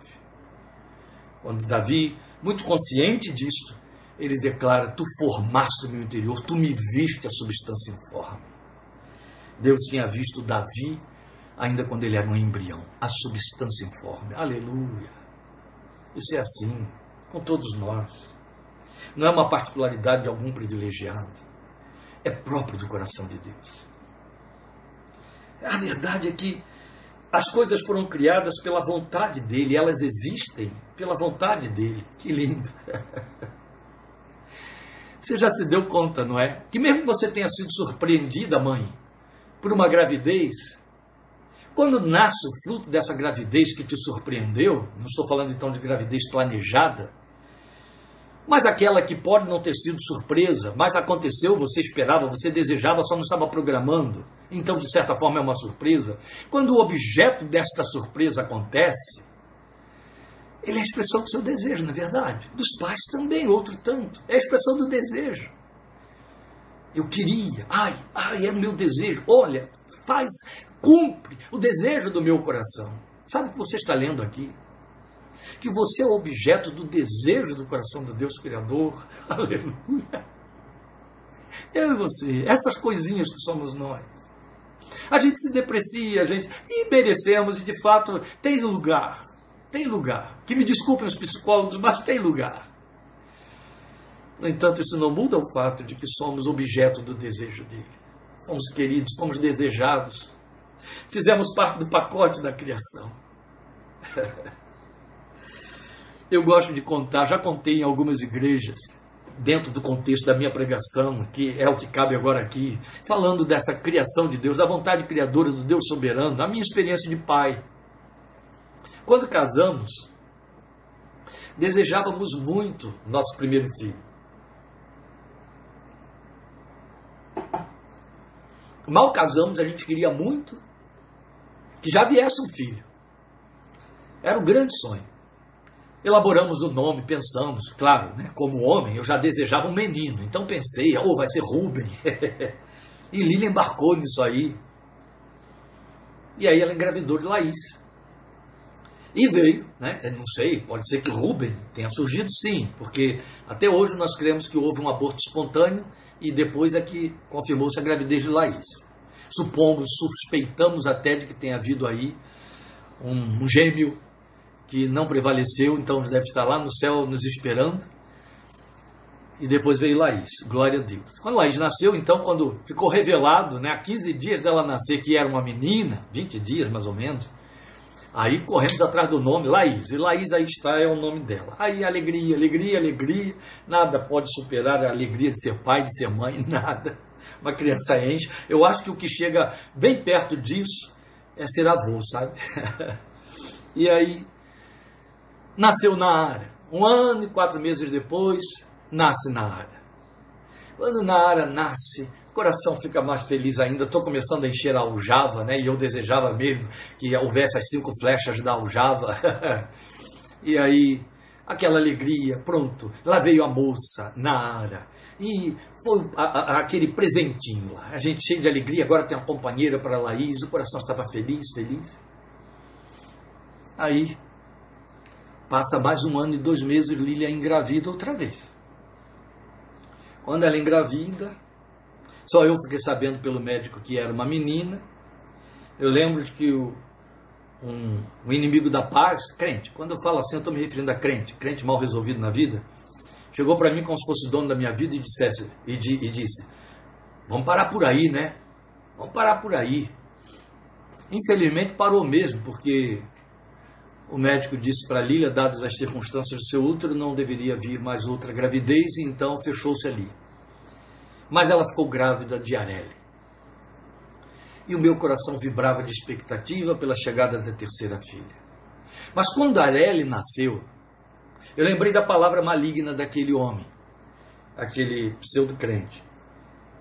Quando Davi, muito consciente disso, ele declara: Tu formaste o meu interior, tu me viste a substância informe. Deus tinha visto Davi ainda quando ele era um embrião, a substância informe. Aleluia! Isso é assim com todos nós. Não é uma particularidade de algum privilegiado. É próprio do coração de Deus. A verdade é que as coisas foram criadas pela vontade dele, elas existem pela vontade dele. Que lindo! Você já se deu conta, não é? Que mesmo que você tenha sido surpreendida, mãe, por uma gravidez, quando nasce o fruto dessa gravidez que te surpreendeu, não estou falando então de gravidez planejada, mas aquela que pode não ter sido surpresa, mas aconteceu, você esperava, você desejava, só não estava programando. Então, de certa forma, é uma surpresa. Quando o objeto desta surpresa acontece, ele é a expressão do seu desejo, na é verdade. Dos pais também, outro tanto. É a expressão do desejo. Eu queria, ai, ai, é o meu desejo. Olha, faz, cumpre o desejo do meu coração. Sabe o que você está lendo aqui? Que você é objeto do desejo do coração do Deus Criador. Aleluia. Eu e você, essas coisinhas que somos nós. A gente se deprecia, a gente. E merecemos, e de fato tem lugar. Tem lugar. Que me desculpem os psicólogos, mas tem lugar. No entanto, isso não muda o fato de que somos objeto do desejo dele. Fomos queridos, fomos desejados. Fizemos parte do pacote da criação. Eu gosto de contar, já contei em algumas igrejas, dentro do contexto da minha pregação, que é o que cabe agora aqui, falando dessa criação de Deus, da vontade criadora do Deus soberano, da minha experiência de pai. Quando casamos, desejávamos muito nosso primeiro filho. Mal casamos, a gente queria muito que já viesse um filho. Era um grande sonho. Elaboramos o nome, pensamos, claro, né, como homem, eu já desejava um menino, então pensei, oh, vai ser Rubem. e Lili embarcou nisso aí. E aí ela engravidou de Laís. E veio, né? Não sei, pode ser que Rubem tenha surgido sim, porque até hoje nós cremos que houve um aborto espontâneo e depois é que confirmou-se a gravidez de Laís. Supomos, suspeitamos até de que tenha havido aí um, um gêmeo que não prevaleceu, então deve estar lá no céu nos esperando. E depois veio Laís, glória a Deus. Quando Laís nasceu, então, quando ficou revelado, né, há 15 dias dela nascer, que era uma menina, 20 dias mais ou menos, Aí corremos atrás do nome, Laís. E Laís aí está, é o nome dela. Aí alegria, alegria, alegria. Nada pode superar a alegria de ser pai, de ser mãe, nada. Uma criança enche. Eu acho que o que chega bem perto disso é ser avô, sabe? e aí, nasceu Nara. Um ano e quatro meses depois, nasce Nara. Quando Nara nasce, o coração fica mais feliz ainda. Estou começando a encher a aljava, né? E eu desejava mesmo que houvesse as cinco flechas da aljava. e aí, aquela alegria, pronto. Lá veio a moça, Nara. E foi a, a, aquele presentinho lá. A gente cheio de alegria, agora tem uma companheira para a Laís. O coração estava feliz, feliz. Aí, passa mais um ano e dois meses, Lília engravida outra vez. Quando ela engravida, só eu fiquei sabendo pelo médico que era uma menina. Eu lembro de que o, um, um inimigo da paz, crente, quando eu falo assim, eu estou me referindo a crente, crente mal resolvido na vida, chegou para mim como se fosse o dono da minha vida e, dissesse, e, e disse: Vamos parar por aí, né? Vamos parar por aí. Infelizmente parou mesmo, porque o médico disse para Lília, dadas as circunstâncias do seu útero, não deveria vir mais outra gravidez, e então fechou-se ali. Mas ela ficou grávida de Areli. E o meu coração vibrava de expectativa pela chegada da terceira filha. Mas quando Areli nasceu, eu lembrei da palavra maligna daquele homem, aquele pseudo-crente.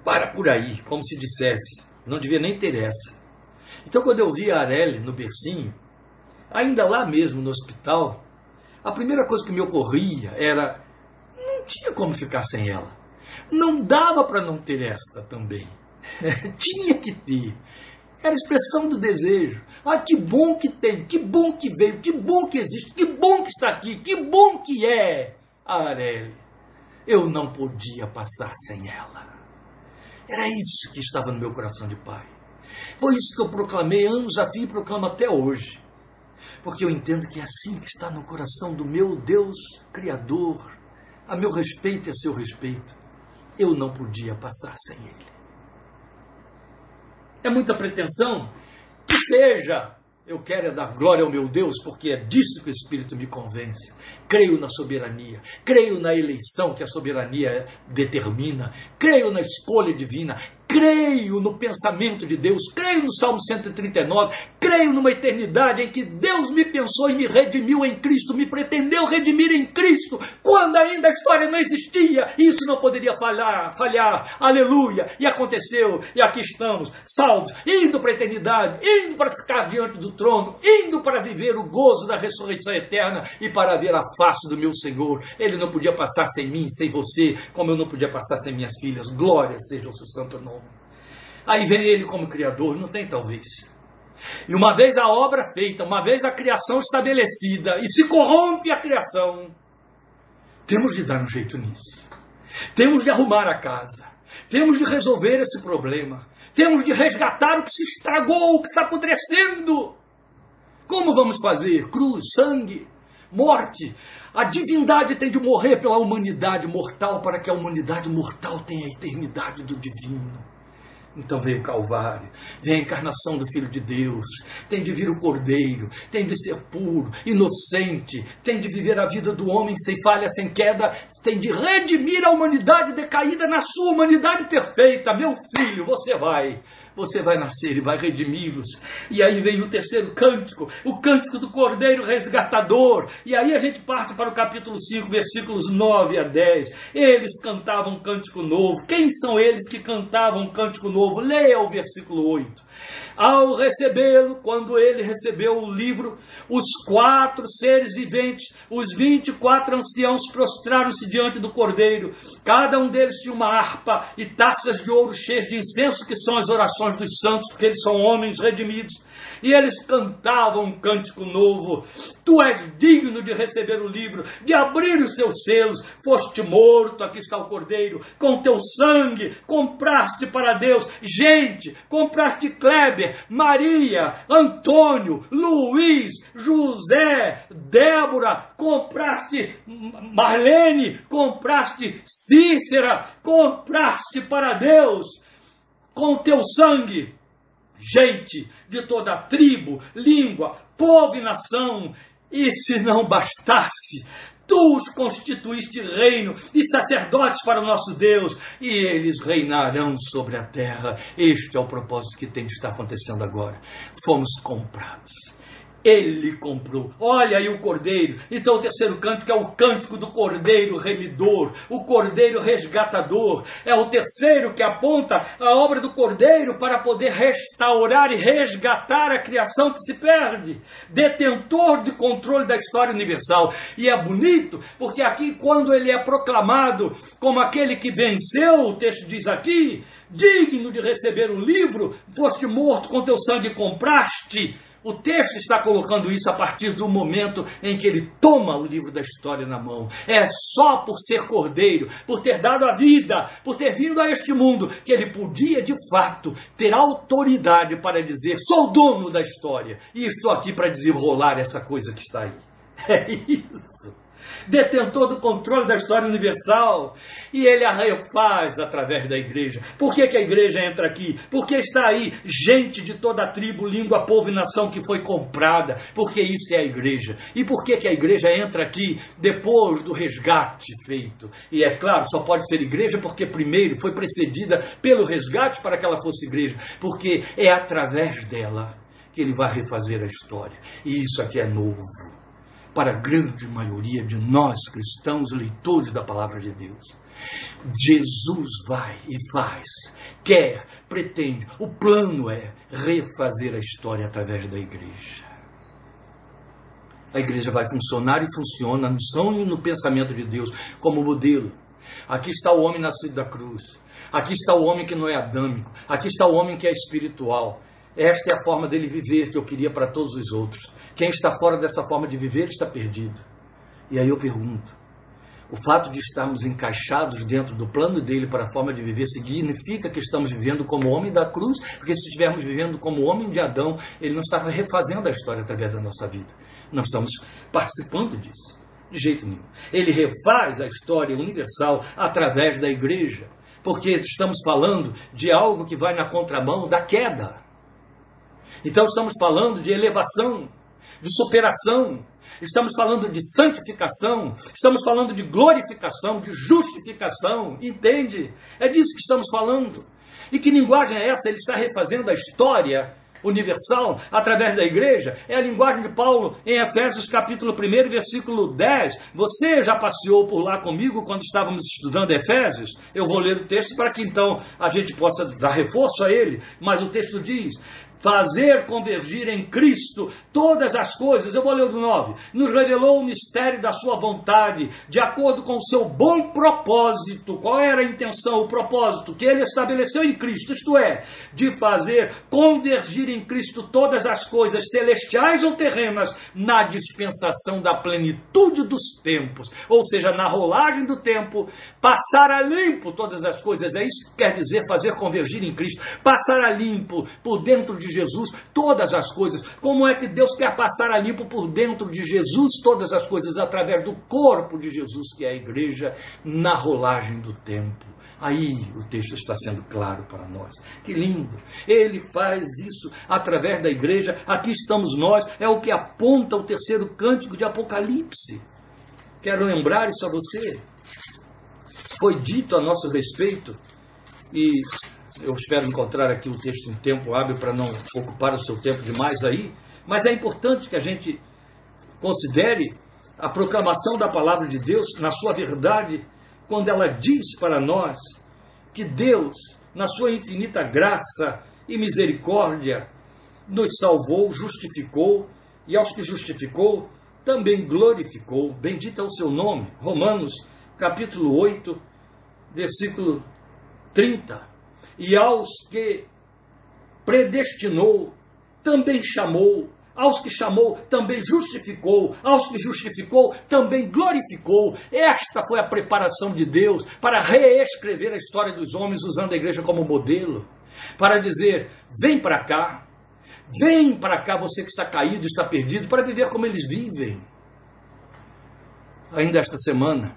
Para por aí, como se dissesse, não devia nem ter essa. Então, quando eu vi a Areli no bercinho, ainda lá mesmo no hospital, a primeira coisa que me ocorria era: não tinha como ficar sem ela. Não dava para não ter esta também. Tinha que ter. Era expressão do desejo. Ah, que bom que tem, que bom que veio, que bom que existe, que bom que está aqui, que bom que é a Areli. Eu não podia passar sem ela. Era isso que estava no meu coração de pai. Foi isso que eu proclamei anos a fim e proclamo até hoje. Porque eu entendo que é assim que está no coração do meu Deus Criador, a meu respeito e a seu respeito eu não podia passar sem ele. É muita pretensão? Que seja! Eu quero é dar glória ao meu Deus, porque é disso que o Espírito me convence. Creio na soberania, creio na eleição que a soberania determina, creio na escolha divina, creio no pensamento de Deus, creio no Salmo 139, creio numa eternidade em que Deus me pensou e me redimiu em Cristo, me pretendeu redimir em Cristo, quando ainda a história não existia, isso não poderia falhar, falhar, aleluia, e aconteceu, e aqui estamos, salvos, indo para a eternidade, indo para ficar diante do trono, indo para viver o gozo da ressurreição eterna e para ver a face do meu Senhor. Ele não podia passar sem mim, sem você, como eu não podia passar sem minhas filhas. Glória seja o seu santo nome. Aí vem ele como Criador, não tem talvez. E uma vez a obra feita, uma vez a criação estabelecida, e se corrompe a criação, temos de dar um jeito nisso. Temos de arrumar a casa. Temos de resolver esse problema. Temos de resgatar o que se estragou, o que está apodrecendo. Como vamos fazer? Cruz, sangue, morte. A divindade tem de morrer pela humanidade mortal para que a humanidade mortal tenha a eternidade do divino. Então veio o Calvário, vem a encarnação do Filho de Deus, tem de vir o Cordeiro, tem de ser puro, inocente, tem de viver a vida do homem sem falha, sem queda, tem de redimir a humanidade decaída na sua humanidade perfeita. Meu filho, você vai você vai nascer e vai redimi-los. E aí vem o terceiro cântico, o cântico do Cordeiro Resgatador. E aí a gente parte para o capítulo 5, versículos 9 a 10. Eles cantavam um cântico novo. Quem são eles que cantavam um cântico novo? Leia o versículo 8. Ao recebê-lo, quando ele recebeu o livro, os quatro seres viventes, os vinte e quatro anciãos, prostraram-se diante do cordeiro. Cada um deles tinha uma harpa e taças de ouro cheias de incenso, que são as orações dos santos, porque eles são homens redimidos e eles cantavam um cântico novo. Tu és digno de receber o livro, de abrir os seus selos. Foste morto, aqui está o cordeiro, com teu sangue compraste para Deus. Gente, compraste Kleber, Maria, Antônio, Luiz, José, Débora, compraste Marlene, compraste Cícera, compraste para Deus com teu sangue gente de toda tribo, língua, povo e nação. E se não bastasse, tu os constituíste reino e sacerdotes para o nosso Deus, e eles reinarão sobre a terra. Este é o propósito que tem de estar acontecendo agora. Fomos comprados ele comprou. Olha aí o cordeiro. Então o terceiro cântico é o cântico do cordeiro remidor, o cordeiro resgatador. É o terceiro que aponta a obra do cordeiro para poder restaurar e resgatar a criação que se perde. Detentor de controle da história universal. E é bonito porque aqui quando ele é proclamado como aquele que venceu, o texto diz aqui, digno de receber um livro, foste morto com teu sangue compraste o texto está colocando isso a partir do momento em que ele toma o livro da história na mão. É só por ser cordeiro, por ter dado a vida, por ter vindo a este mundo, que ele podia de fato ter autoridade para dizer: sou dono da história e estou aqui para desenrolar essa coisa que está aí. É isso detentor do controle da história universal, e ele a refaz através da igreja. Por que, que a igreja entra aqui? Porque está aí gente de toda a tribo, língua, povo e nação que foi comprada, porque isso é a igreja. E por que, que a igreja entra aqui depois do resgate feito? E é claro, só pode ser igreja porque primeiro foi precedida pelo resgate para que ela fosse igreja, porque é através dela que ele vai refazer a história. E isso aqui é novo para a grande maioria de nós cristãos, leitores da palavra de Deus. Jesus vai e faz, quer, pretende, o plano é refazer a história através da igreja. A igreja vai funcionar e funciona no som e no pensamento de Deus como modelo. Aqui está o homem nascido da cruz. Aqui está o homem que não é adâmico. Aqui está o homem que é espiritual. Esta é a forma dele viver que eu queria para todos os outros. Quem está fora dessa forma de viver está perdido. E aí eu pergunto: o fato de estarmos encaixados dentro do plano dele para a forma de viver significa que estamos vivendo como homem da cruz? Porque se estivermos vivendo como homem de Adão, ele não estava refazendo a história através da nossa vida. Não estamos participando disso. De jeito nenhum. Ele refaz a história universal através da igreja. Porque estamos falando de algo que vai na contramão da queda. Então estamos falando de elevação de superação, estamos falando de santificação, estamos falando de glorificação, de justificação, entende? É disso que estamos falando. E que linguagem é essa? Ele está refazendo a história universal através da igreja. É a linguagem de Paulo em Efésios capítulo 1, versículo 10. Você já passeou por lá comigo quando estávamos estudando Efésios? Eu vou ler o texto para que então a gente possa dar reforço a ele. Mas o texto diz: fazer convergir em Cristo todas as coisas. Eu vou ler o do 9. Nos revelou o mistério da sua vontade, de acordo com o seu bom propósito. Qual era a intenção, o propósito que ele estabeleceu em Cristo? Isto é, de fazer convergir em Cristo todas as coisas, celestiais ou terrenas, na dispensação da plenitude dos tempos. Ou seja, na rolagem do tempo, passar a limpo todas as coisas. É isso que quer dizer fazer convergir em Cristo. Passar a limpo por dentro de Jesus todas as coisas. Como é que Deus quer passar a limpo por dentro de Jesus todas as coisas através do corpo de Jesus, que é a igreja, na rolagem do tempo? Aí o texto está sendo claro para nós. Que lindo! Ele faz isso através da igreja. Aqui estamos nós. É o que aponta o terceiro cântico de Apocalipse. Quero lembrar isso a você. Foi dito a nosso respeito e eu espero encontrar aqui o texto em tempo hábil para não ocupar o seu tempo demais aí, mas é importante que a gente considere a proclamação da palavra de Deus na sua verdade, quando ela diz para nós que Deus, na sua infinita graça e misericórdia, nos salvou, justificou e aos que justificou também glorificou. Bendito é o seu nome. Romanos, capítulo 8, versículo 30 e aos que predestinou, também chamou, aos que chamou, também justificou, aos que justificou, também glorificou. Esta foi a preparação de Deus para reescrever a história dos homens usando a igreja como modelo, para dizer: vem para cá, vem para cá você que está caído, está perdido, para viver como eles vivem. Ainda esta semana,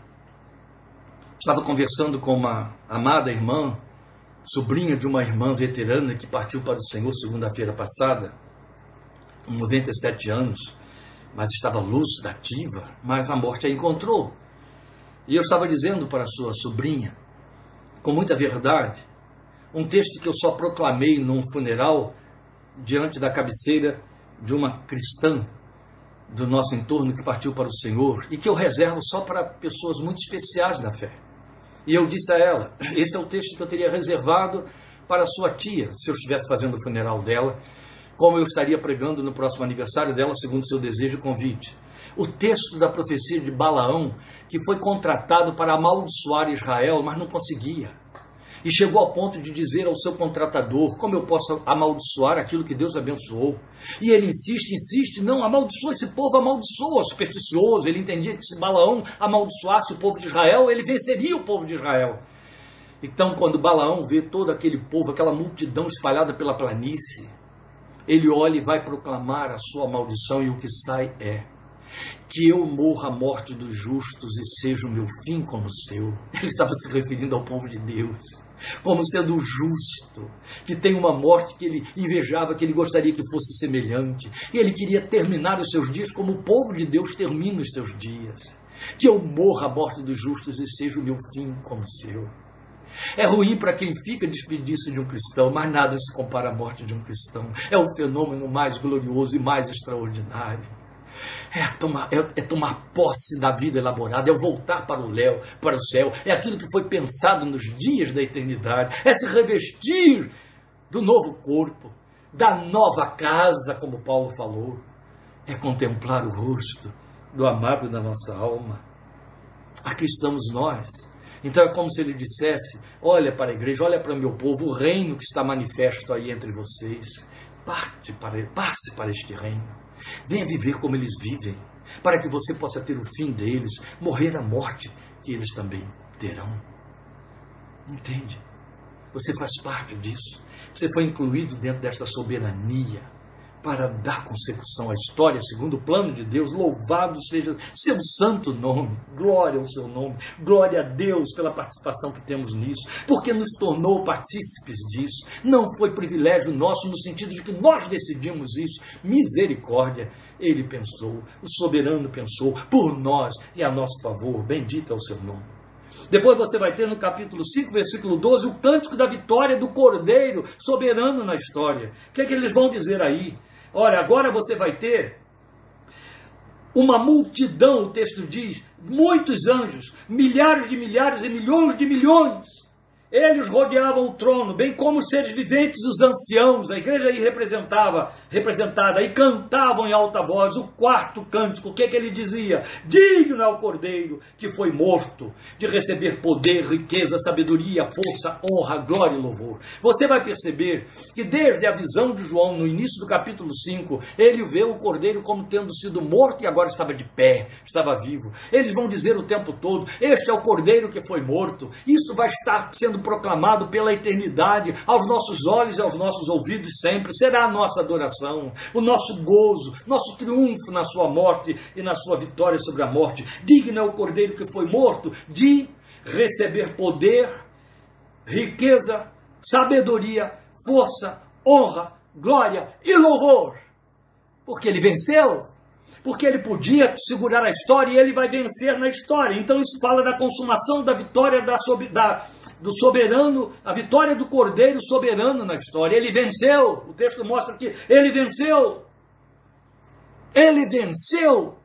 estava conversando com uma amada irmã sobrinha de uma irmã veterana que partiu para o Senhor segunda-feira passada, com 97 anos, mas estava lúcida, ativa, mas a morte a encontrou. E eu estava dizendo para sua sobrinha, com muita verdade, um texto que eu só proclamei num funeral diante da cabeceira de uma cristã do nosso entorno que partiu para o Senhor e que eu reservo só para pessoas muito especiais da fé. E eu disse a ela: esse é o texto que eu teria reservado para sua tia, se eu estivesse fazendo o funeral dela, como eu estaria pregando no próximo aniversário dela, segundo seu desejo e convite. O texto da profecia de Balaão, que foi contratado para amaldiçoar Israel, mas não conseguia e chegou ao ponto de dizer ao seu contratador: Como eu posso amaldiçoar aquilo que Deus abençoou? E ele insiste, insiste: Não, amaldiçoa esse povo, amaldiçoa, supersticioso. Ele entendia que se Balaão amaldiçoasse o povo de Israel, ele venceria o povo de Israel. Então, quando Balaão vê todo aquele povo, aquela multidão espalhada pela planície, ele olha e vai proclamar a sua maldição, e o que sai é: que eu morra a morte dos justos e seja o meu fim como o seu. Ele estava se referindo ao povo de Deus como sendo justo, que tem uma morte que ele invejava, que ele gostaria que fosse semelhante. E ele queria terminar os seus dias como o povo de Deus termina os seus dias. Que eu morra a morte dos justos e seja o meu fim como seu. É ruim para quem fica despedir-se de um cristão, mas nada se compara à morte de um cristão. É o fenômeno mais glorioso e mais extraordinário é tomar, é, é tomar posse da vida elaborada, é voltar para o, léu, para o céu, é aquilo que foi pensado nos dias da eternidade, é se revestir do novo corpo, da nova casa, como Paulo falou, é contemplar o rosto do amado da nossa alma. Aqui estamos nós. Então é como se ele dissesse: olha para a igreja, olha para o meu povo, o reino que está manifesto aí entre vocês. Parte para, passe para este reino. Venha viver como eles vivem, para que você possa ter o fim deles, morrer a morte que eles também terão. Entende? Você faz parte disso. Você foi incluído dentro desta soberania para dar consecução à história segundo o plano de Deus. Louvado seja seu santo nome, glória ao seu nome, glória a Deus pela participação que temos nisso, porque nos tornou partícipes disso. Não foi privilégio nosso no sentido de que nós decidimos isso. Misericórdia, ele pensou, o soberano pensou por nós e a nosso favor. Bendito é o seu nome. Depois você vai ter no capítulo 5, versículo 12, o cântico da vitória do Cordeiro, soberano na história. O que é que eles vão dizer aí? Olha, agora você vai ter uma multidão, o texto diz, muitos anjos, milhares de milhares e milhões de milhões. Eles rodeavam o trono, bem como os seres viventes, os anciãos, a igreja aí representava, representada, e cantavam em alta voz o quarto cântico. O que, é que ele dizia? Digno é o cordeiro que foi morto de receber poder, riqueza, sabedoria, força, honra, glória e louvor. Você vai perceber que desde a visão de João, no início do capítulo 5, ele vê o cordeiro como tendo sido morto e agora estava de pé, estava vivo. Eles vão dizer o tempo todo: Este é o cordeiro que foi morto. Isso vai estar sendo proclamado pela eternidade, aos nossos olhos e aos nossos ouvidos sempre. Será a nossa adoração, o nosso gozo, nosso triunfo na sua morte e na sua vitória sobre a morte. Digno é o cordeiro que foi morto de receber poder, riqueza, sabedoria, força, honra, glória e louvor. Porque ele venceu porque ele podia segurar a história e ele vai vencer na história. Então isso fala da consumação da vitória da, da, do soberano, a vitória do cordeiro soberano na história. Ele venceu. O texto mostra que ele venceu. Ele venceu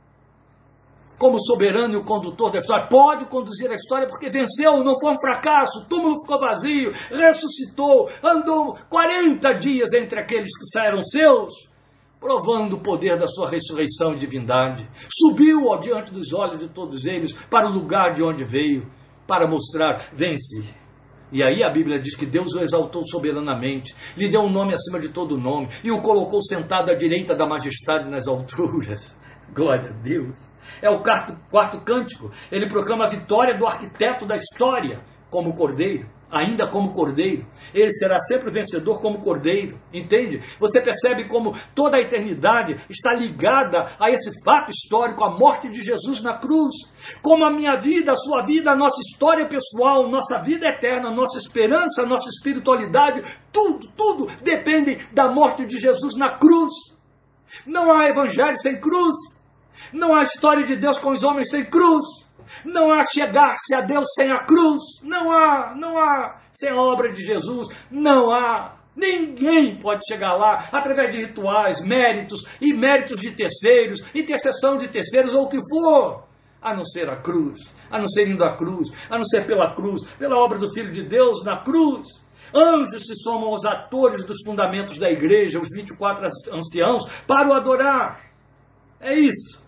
como soberano e o condutor da história. Pode conduzir a história porque venceu, não foi um fracasso. O túmulo ficou vazio, ressuscitou, andou 40 dias entre aqueles que saíram seus provando o poder da sua ressurreição e divindade. Subiu ao diante dos olhos de todos eles para o lugar de onde veio, para mostrar: vence. E aí a Bíblia diz que Deus o exaltou soberanamente, lhe deu um nome acima de todo nome e o colocou sentado à direita da majestade nas alturas. Glória a Deus. É o quarto, quarto cântico. Ele proclama a vitória do arquiteto da história como cordeiro. Ainda como cordeiro. Ele será sempre vencedor como cordeiro, entende? Você percebe como toda a eternidade está ligada a esse fato histórico, a morte de Jesus na cruz. Como a minha vida, a sua vida, a nossa história pessoal, nossa vida eterna, nossa esperança, nossa espiritualidade, tudo, tudo depende da morte de Jesus na cruz. Não há evangelho sem cruz. Não há história de Deus com os homens sem cruz. Não há chegar-se a Deus sem a cruz. Não há, não há. Sem a obra de Jesus, não há. Ninguém pode chegar lá através de rituais, méritos e méritos de terceiros, intercessão de terceiros ou o que for, a não ser a cruz, a não ser indo à cruz, a não ser pela cruz, pela obra do Filho de Deus na cruz. Anjos se somam aos atores dos fundamentos da igreja, os 24 anciãos, para o adorar. É isso.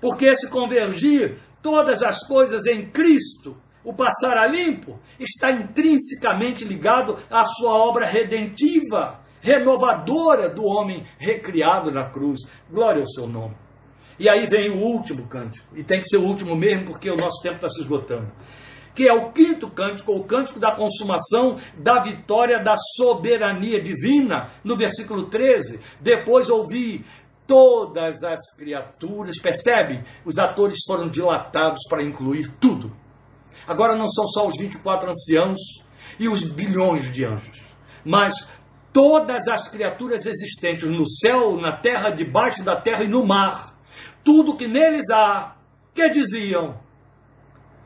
Porque se convergir todas as coisas em Cristo, o passar a limpo, está intrinsecamente ligado à sua obra redentiva, renovadora do homem recriado na cruz. Glória ao seu nome. E aí vem o último cântico, e tem que ser o último mesmo, porque o nosso tempo está se esgotando. Que é o quinto cântico, o cântico da consumação da vitória da soberania divina, no versículo 13. Depois ouvi todas as criaturas. Percebe? Os atores foram dilatados para incluir tudo. Agora não são só os 24 anciãos e os bilhões de anjos, mas todas as criaturas existentes no céu, na terra, debaixo da terra e no mar. Tudo que neles há, que diziam,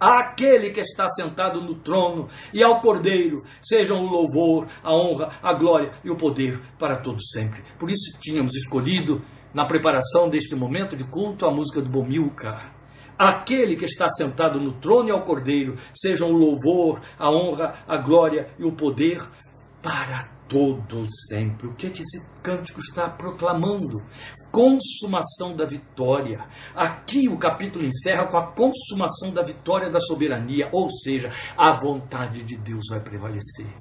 àquele que está sentado no trono e ao Cordeiro, sejam o louvor, a honra, a glória e o poder para todos sempre. Por isso tínhamos escolhido na preparação deste momento de culto, a música do Bomilcar. Aquele que está sentado no trono e ao cordeiro, sejam o louvor, a honra, a glória e o poder para todo sempre. O que, é que esse cântico está proclamando? Consumação da vitória. Aqui o capítulo encerra com a consumação da vitória da soberania, ou seja, a vontade de Deus vai prevalecer.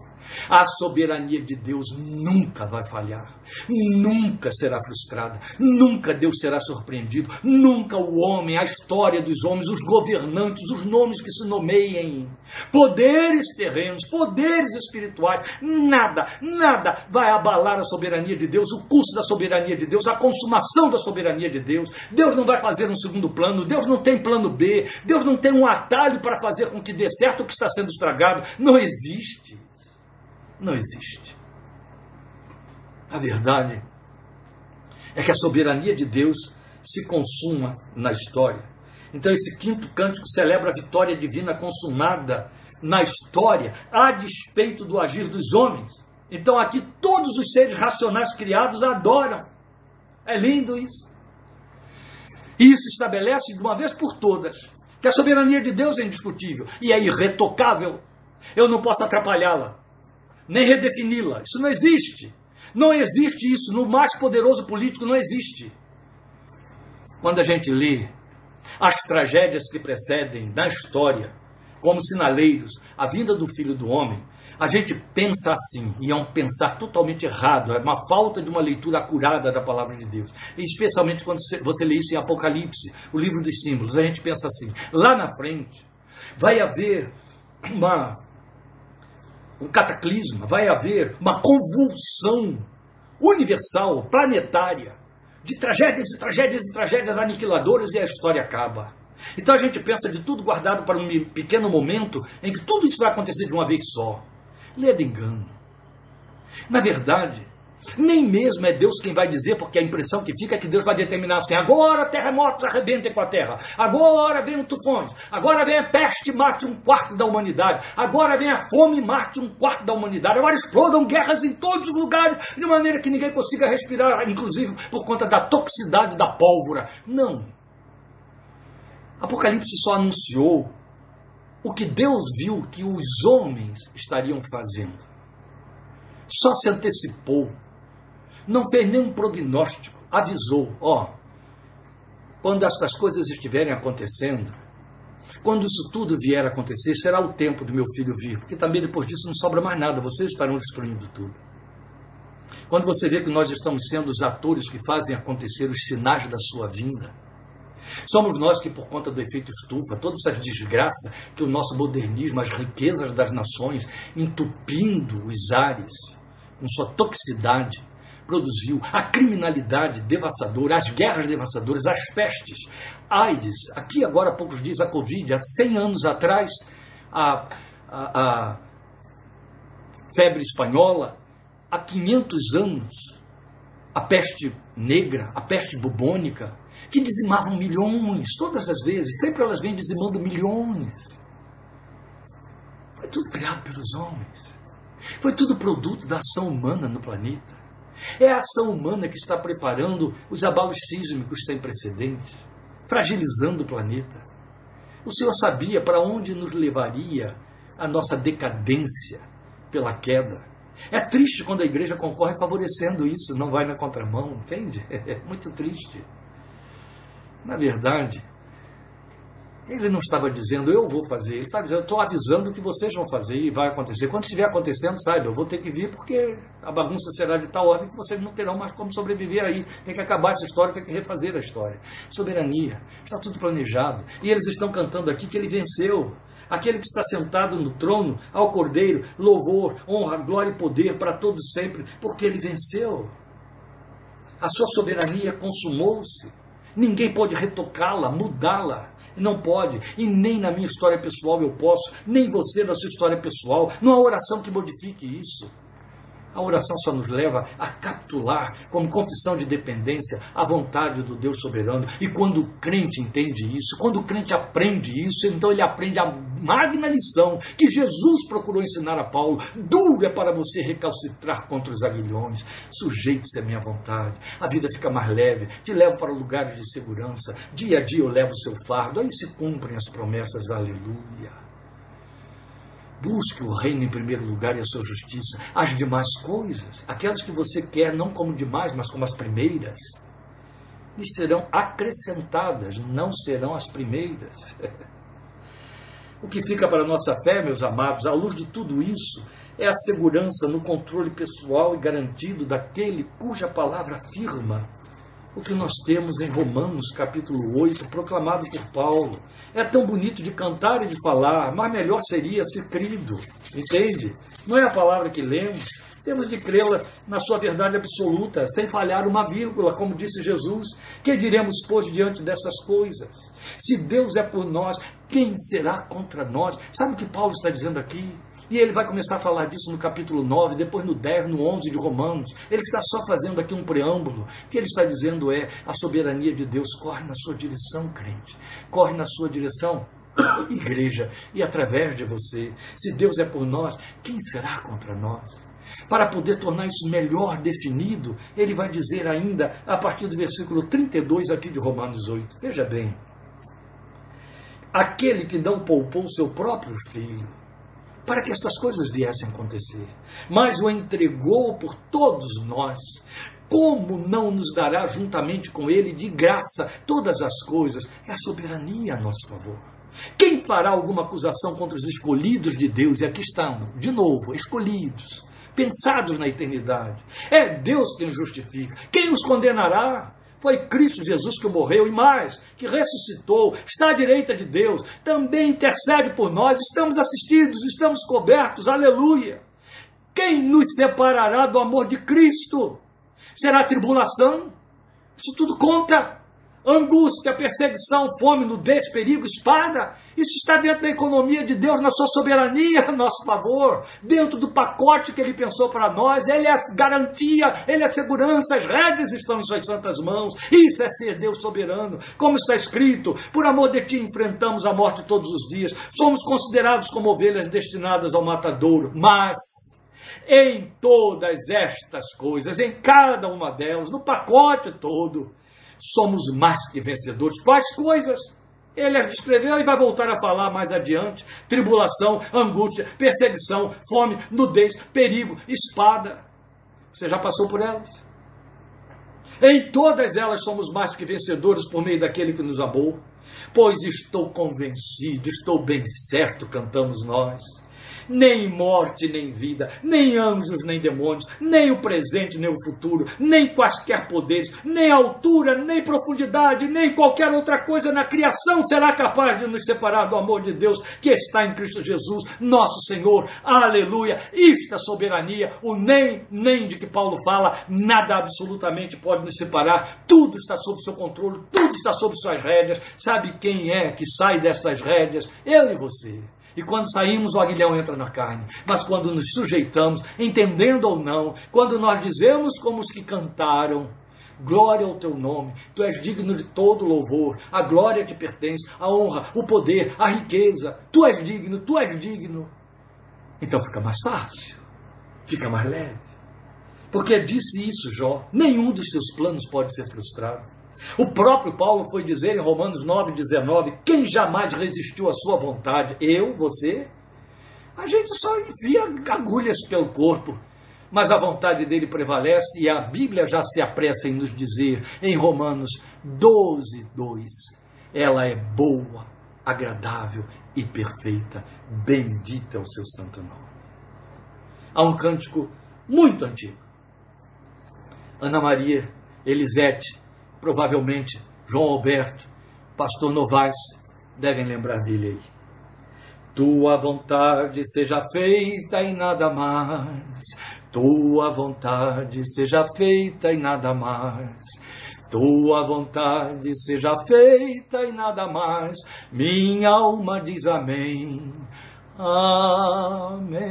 A soberania de Deus nunca vai falhar, nunca será frustrada, nunca Deus será surpreendido, nunca o homem, a história dos homens, os governantes, os nomes que se nomeiem, poderes terrenos, poderes espirituais, nada, nada vai abalar a soberania de Deus, o curso da soberania de Deus, a consumação da soberania de Deus. Deus não vai fazer um segundo plano, Deus não tem plano B, Deus não tem um atalho para fazer com que dê certo o que está sendo estragado. Não existe não existe. A verdade é que a soberania de Deus se consuma na história. Então, esse quinto cântico celebra a vitória divina consumada na história, a despeito do agir dos homens. Então, aqui todos os seres racionais criados adoram. É lindo isso. E isso estabelece de uma vez por todas que a soberania de Deus é indiscutível e é irretocável. Eu não posso atrapalhá-la nem redefini-la. Isso não existe. Não existe isso. No mais poderoso político não existe. Quando a gente lê as tragédias que precedem na história, como sinaleiros, a vinda do filho do homem, a gente pensa assim, e é um pensar totalmente errado, é uma falta de uma leitura acurada da palavra de Deus. Especialmente quando você lê isso em Apocalipse, o livro dos símbolos, a gente pensa assim: lá na frente vai haver uma um cataclisma, vai haver uma convulsão universal, planetária, de tragédias e tragédias e tragédias aniquiladoras e a história acaba. Então a gente pensa de tudo guardado para um pequeno momento em que tudo isso vai acontecer de uma vez só. Leda engano. Na verdade, nem mesmo é Deus quem vai dizer, porque a impressão que fica é que Deus vai determinar assim: agora terremotos arrebentem com a terra, agora vem o tufões, agora vem a peste mate um quarto da humanidade, agora vem a fome mate um quarto da humanidade, agora explodam guerras em todos os lugares, de maneira que ninguém consiga respirar, inclusive por conta da toxicidade da pólvora. Não. Apocalipse só anunciou o que Deus viu que os homens estariam fazendo. Só se antecipou não fez nenhum prognóstico, avisou: ó, quando essas coisas estiverem acontecendo, quando isso tudo vier a acontecer, será o tempo do meu filho vir, porque também depois disso não sobra mais nada, vocês estarão destruindo tudo. Quando você vê que nós estamos sendo os atores que fazem acontecer os sinais da sua vinda, Somos nós que, por conta do efeito estufa, toda essa desgraça que o nosso modernismo, as riquezas das nações, entupindo os ares com sua toxicidade, produziu a criminalidade devastadora, as guerras devastadoras, as pestes, AIDS, aqui agora há poucos dias a Covid, há 100 anos atrás a, a, a febre espanhola, há 500 anos a peste negra, a peste bubônica, que dizimavam milhões, todas as vezes, sempre elas vêm dizimando milhões. Foi tudo criado pelos homens. Foi tudo produto da ação humana no planeta. É a ação humana que está preparando os abalos sísmicos sem precedentes, fragilizando o planeta. O Senhor sabia para onde nos levaria a nossa decadência pela queda. É triste quando a igreja concorre favorecendo isso, não vai na contramão, entende? É muito triste. Na verdade, ele não estava dizendo eu vou fazer, ele estava dizendo eu estou avisando que vocês vão fazer e vai acontecer. Quando estiver acontecendo, saiba, eu vou ter que vir porque a bagunça será de tal ordem que vocês não terão mais como sobreviver aí. Tem que acabar essa história, tem que refazer a história. Soberania, está tudo planejado. E eles estão cantando aqui que ele venceu. Aquele que está sentado no trono, ao Cordeiro, louvor, honra, glória e poder para todos sempre, porque ele venceu. A sua soberania consumou-se. Ninguém pode retocá-la, mudá-la. Não pode. E nem na minha história pessoal eu posso, nem você na sua história pessoal. Não há oração que modifique isso. A oração só nos leva a capitular, como confissão de dependência, a vontade do Deus soberano. E quando o crente entende isso, quando o crente aprende isso, então ele aprende a magna lição que Jesus procurou ensinar a Paulo. Duro é para você recalcitrar contra os aguilhões. Sujeite-se à minha vontade. A vida fica mais leve. Te levo para lugares de segurança. Dia a dia eu levo o seu fardo. Aí se cumprem as promessas. Aleluia. Busque o reino em primeiro lugar e a sua justiça. As demais coisas, aquelas que você quer, não como demais, mas como as primeiras, lhe serão acrescentadas, não serão as primeiras. o que fica para a nossa fé, meus amados, à luz de tudo isso, é a segurança no controle pessoal e garantido daquele cuja palavra afirma o que nós temos em Romanos capítulo 8, proclamado por Paulo. É tão bonito de cantar e de falar, mas melhor seria ser crido, entende? Não é a palavra que lemos, temos de crê-la na sua verdade absoluta, sem falhar uma vírgula, como disse Jesus. Que diremos, pois, diante dessas coisas? Se Deus é por nós, quem será contra nós? Sabe o que Paulo está dizendo aqui? E ele vai começar a falar disso no capítulo 9, depois no 10, no 11 de Romanos. Ele está só fazendo aqui um preâmbulo. O que ele está dizendo é: a soberania de Deus corre na sua direção, crente. Corre na sua direção, igreja, e através de você. Se Deus é por nós, quem será contra nós? Para poder tornar isso melhor definido, ele vai dizer ainda, a partir do versículo 32 aqui de Romanos 8. Veja bem. Aquele que não poupou seu próprio filho para que estas coisas viessem a acontecer, mas o entregou por todos nós. Como não nos dará juntamente com ele de graça todas as coisas? É a soberania a nosso favor. Quem fará alguma acusação contra os escolhidos de Deus? E aqui estamos, de novo, escolhidos, pensados na eternidade. É Deus quem justifica. Quem os condenará? Foi Cristo Jesus que morreu e mais, que ressuscitou, está à direita de Deus, também intercede por nós, estamos assistidos, estamos cobertos, aleluia. Quem nos separará do amor de Cristo? Será tribulação? Isso tudo conta angústia, perseguição, fome, nudez, perigo, espada. Isso está dentro da economia de Deus, na sua soberania a nosso favor, dentro do pacote que Ele pensou para nós. Ele é a garantia, Ele é a segurança, as regras estão em Suas santas mãos. Isso é ser Deus soberano. Como está escrito, por amor de Ti enfrentamos a morte todos os dias. Somos considerados como ovelhas destinadas ao matadouro, mas em todas estas coisas, em cada uma delas, no pacote todo, somos mais que vencedores. Quais coisas? Ele escreveu e vai voltar a falar mais adiante: tribulação, angústia, perseguição, fome, nudez, perigo, espada. Você já passou por elas? Em todas elas somos mais que vencedores por meio daquele que nos amou. Pois estou convencido, estou bem certo, cantamos nós, nem morte, nem vida, nem anjos, nem demônios, nem o presente, nem o futuro, nem quaisquer poderes, nem altura, nem profundidade, nem qualquer outra coisa na criação será capaz de nos separar do amor de Deus que está em Cristo Jesus, nosso Senhor. Aleluia! Isto é soberania, o nem, nem de que Paulo fala, nada absolutamente pode nos separar, tudo está sob seu controle, tudo está sob suas rédeas. Sabe quem é que sai dessas rédeas? Eu e você. E quando saímos, o aguilhão entra na carne. Mas quando nos sujeitamos, entendendo ou não, quando nós dizemos como os que cantaram, Glória ao teu nome, tu és digno de todo louvor, a glória te pertence, a honra, o poder, a riqueza, tu és digno, tu és digno. Então fica mais fácil, fica mais leve. Porque disse isso Jó, nenhum dos seus planos pode ser frustrado. O próprio Paulo foi dizer em Romanos 9,19: quem jamais resistiu à sua vontade? Eu, você? A gente só enfia agulhas pelo corpo, mas a vontade dele prevalece e a Bíblia já se apressa em nos dizer em Romanos 12, 2: ela é boa, agradável e perfeita. Bendita é o seu santo nome. Há um cântico muito antigo. Ana Maria Elisete provavelmente João Alberto, pastor Novaes, devem lembrar dele aí. Tua vontade seja feita e nada mais. Tua vontade seja feita e nada mais. Tua vontade seja feita e nada mais. Minha alma diz amém. Amém.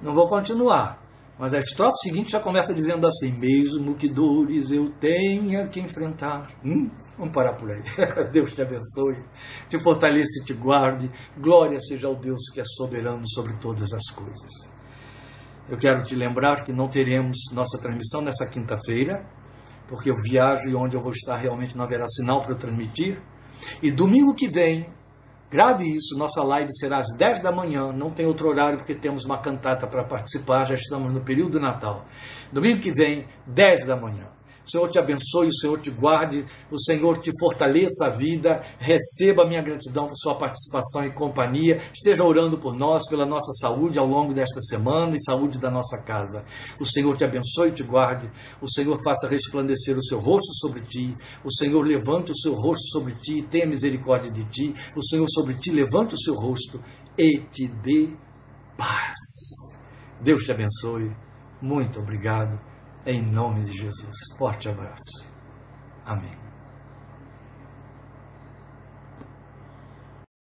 Não vou continuar. Mas a estrofe seguinte já começa dizendo assim: Mesmo que dores eu tenha que enfrentar. Hum, vamos parar por aí. Deus te abençoe, te fortaleça e te guarde. Glória seja ao Deus que é soberano sobre todas as coisas. Eu quero te lembrar que não teremos nossa transmissão nessa quinta-feira, porque eu viajo e onde eu vou estar realmente não haverá sinal para eu transmitir. E domingo que vem Grave isso, nossa live será às 10 da manhã, não tem outro horário porque temos uma cantata para participar, já estamos no período do Natal. Domingo que vem, 10 da manhã. O Senhor te abençoe, o Senhor te guarde, o Senhor te fortaleça a vida, receba a minha gratidão por sua participação e companhia, esteja orando por nós, pela nossa saúde ao longo desta semana e saúde da nossa casa. O Senhor te abençoe e te guarde, o Senhor faça resplandecer o seu rosto sobre ti, o Senhor levante o seu rosto sobre ti e tenha misericórdia de ti, o Senhor sobre ti levante o seu rosto e te dê paz. Deus te abençoe. Muito obrigado. Em nome de Jesus. Forte abraço. Amém.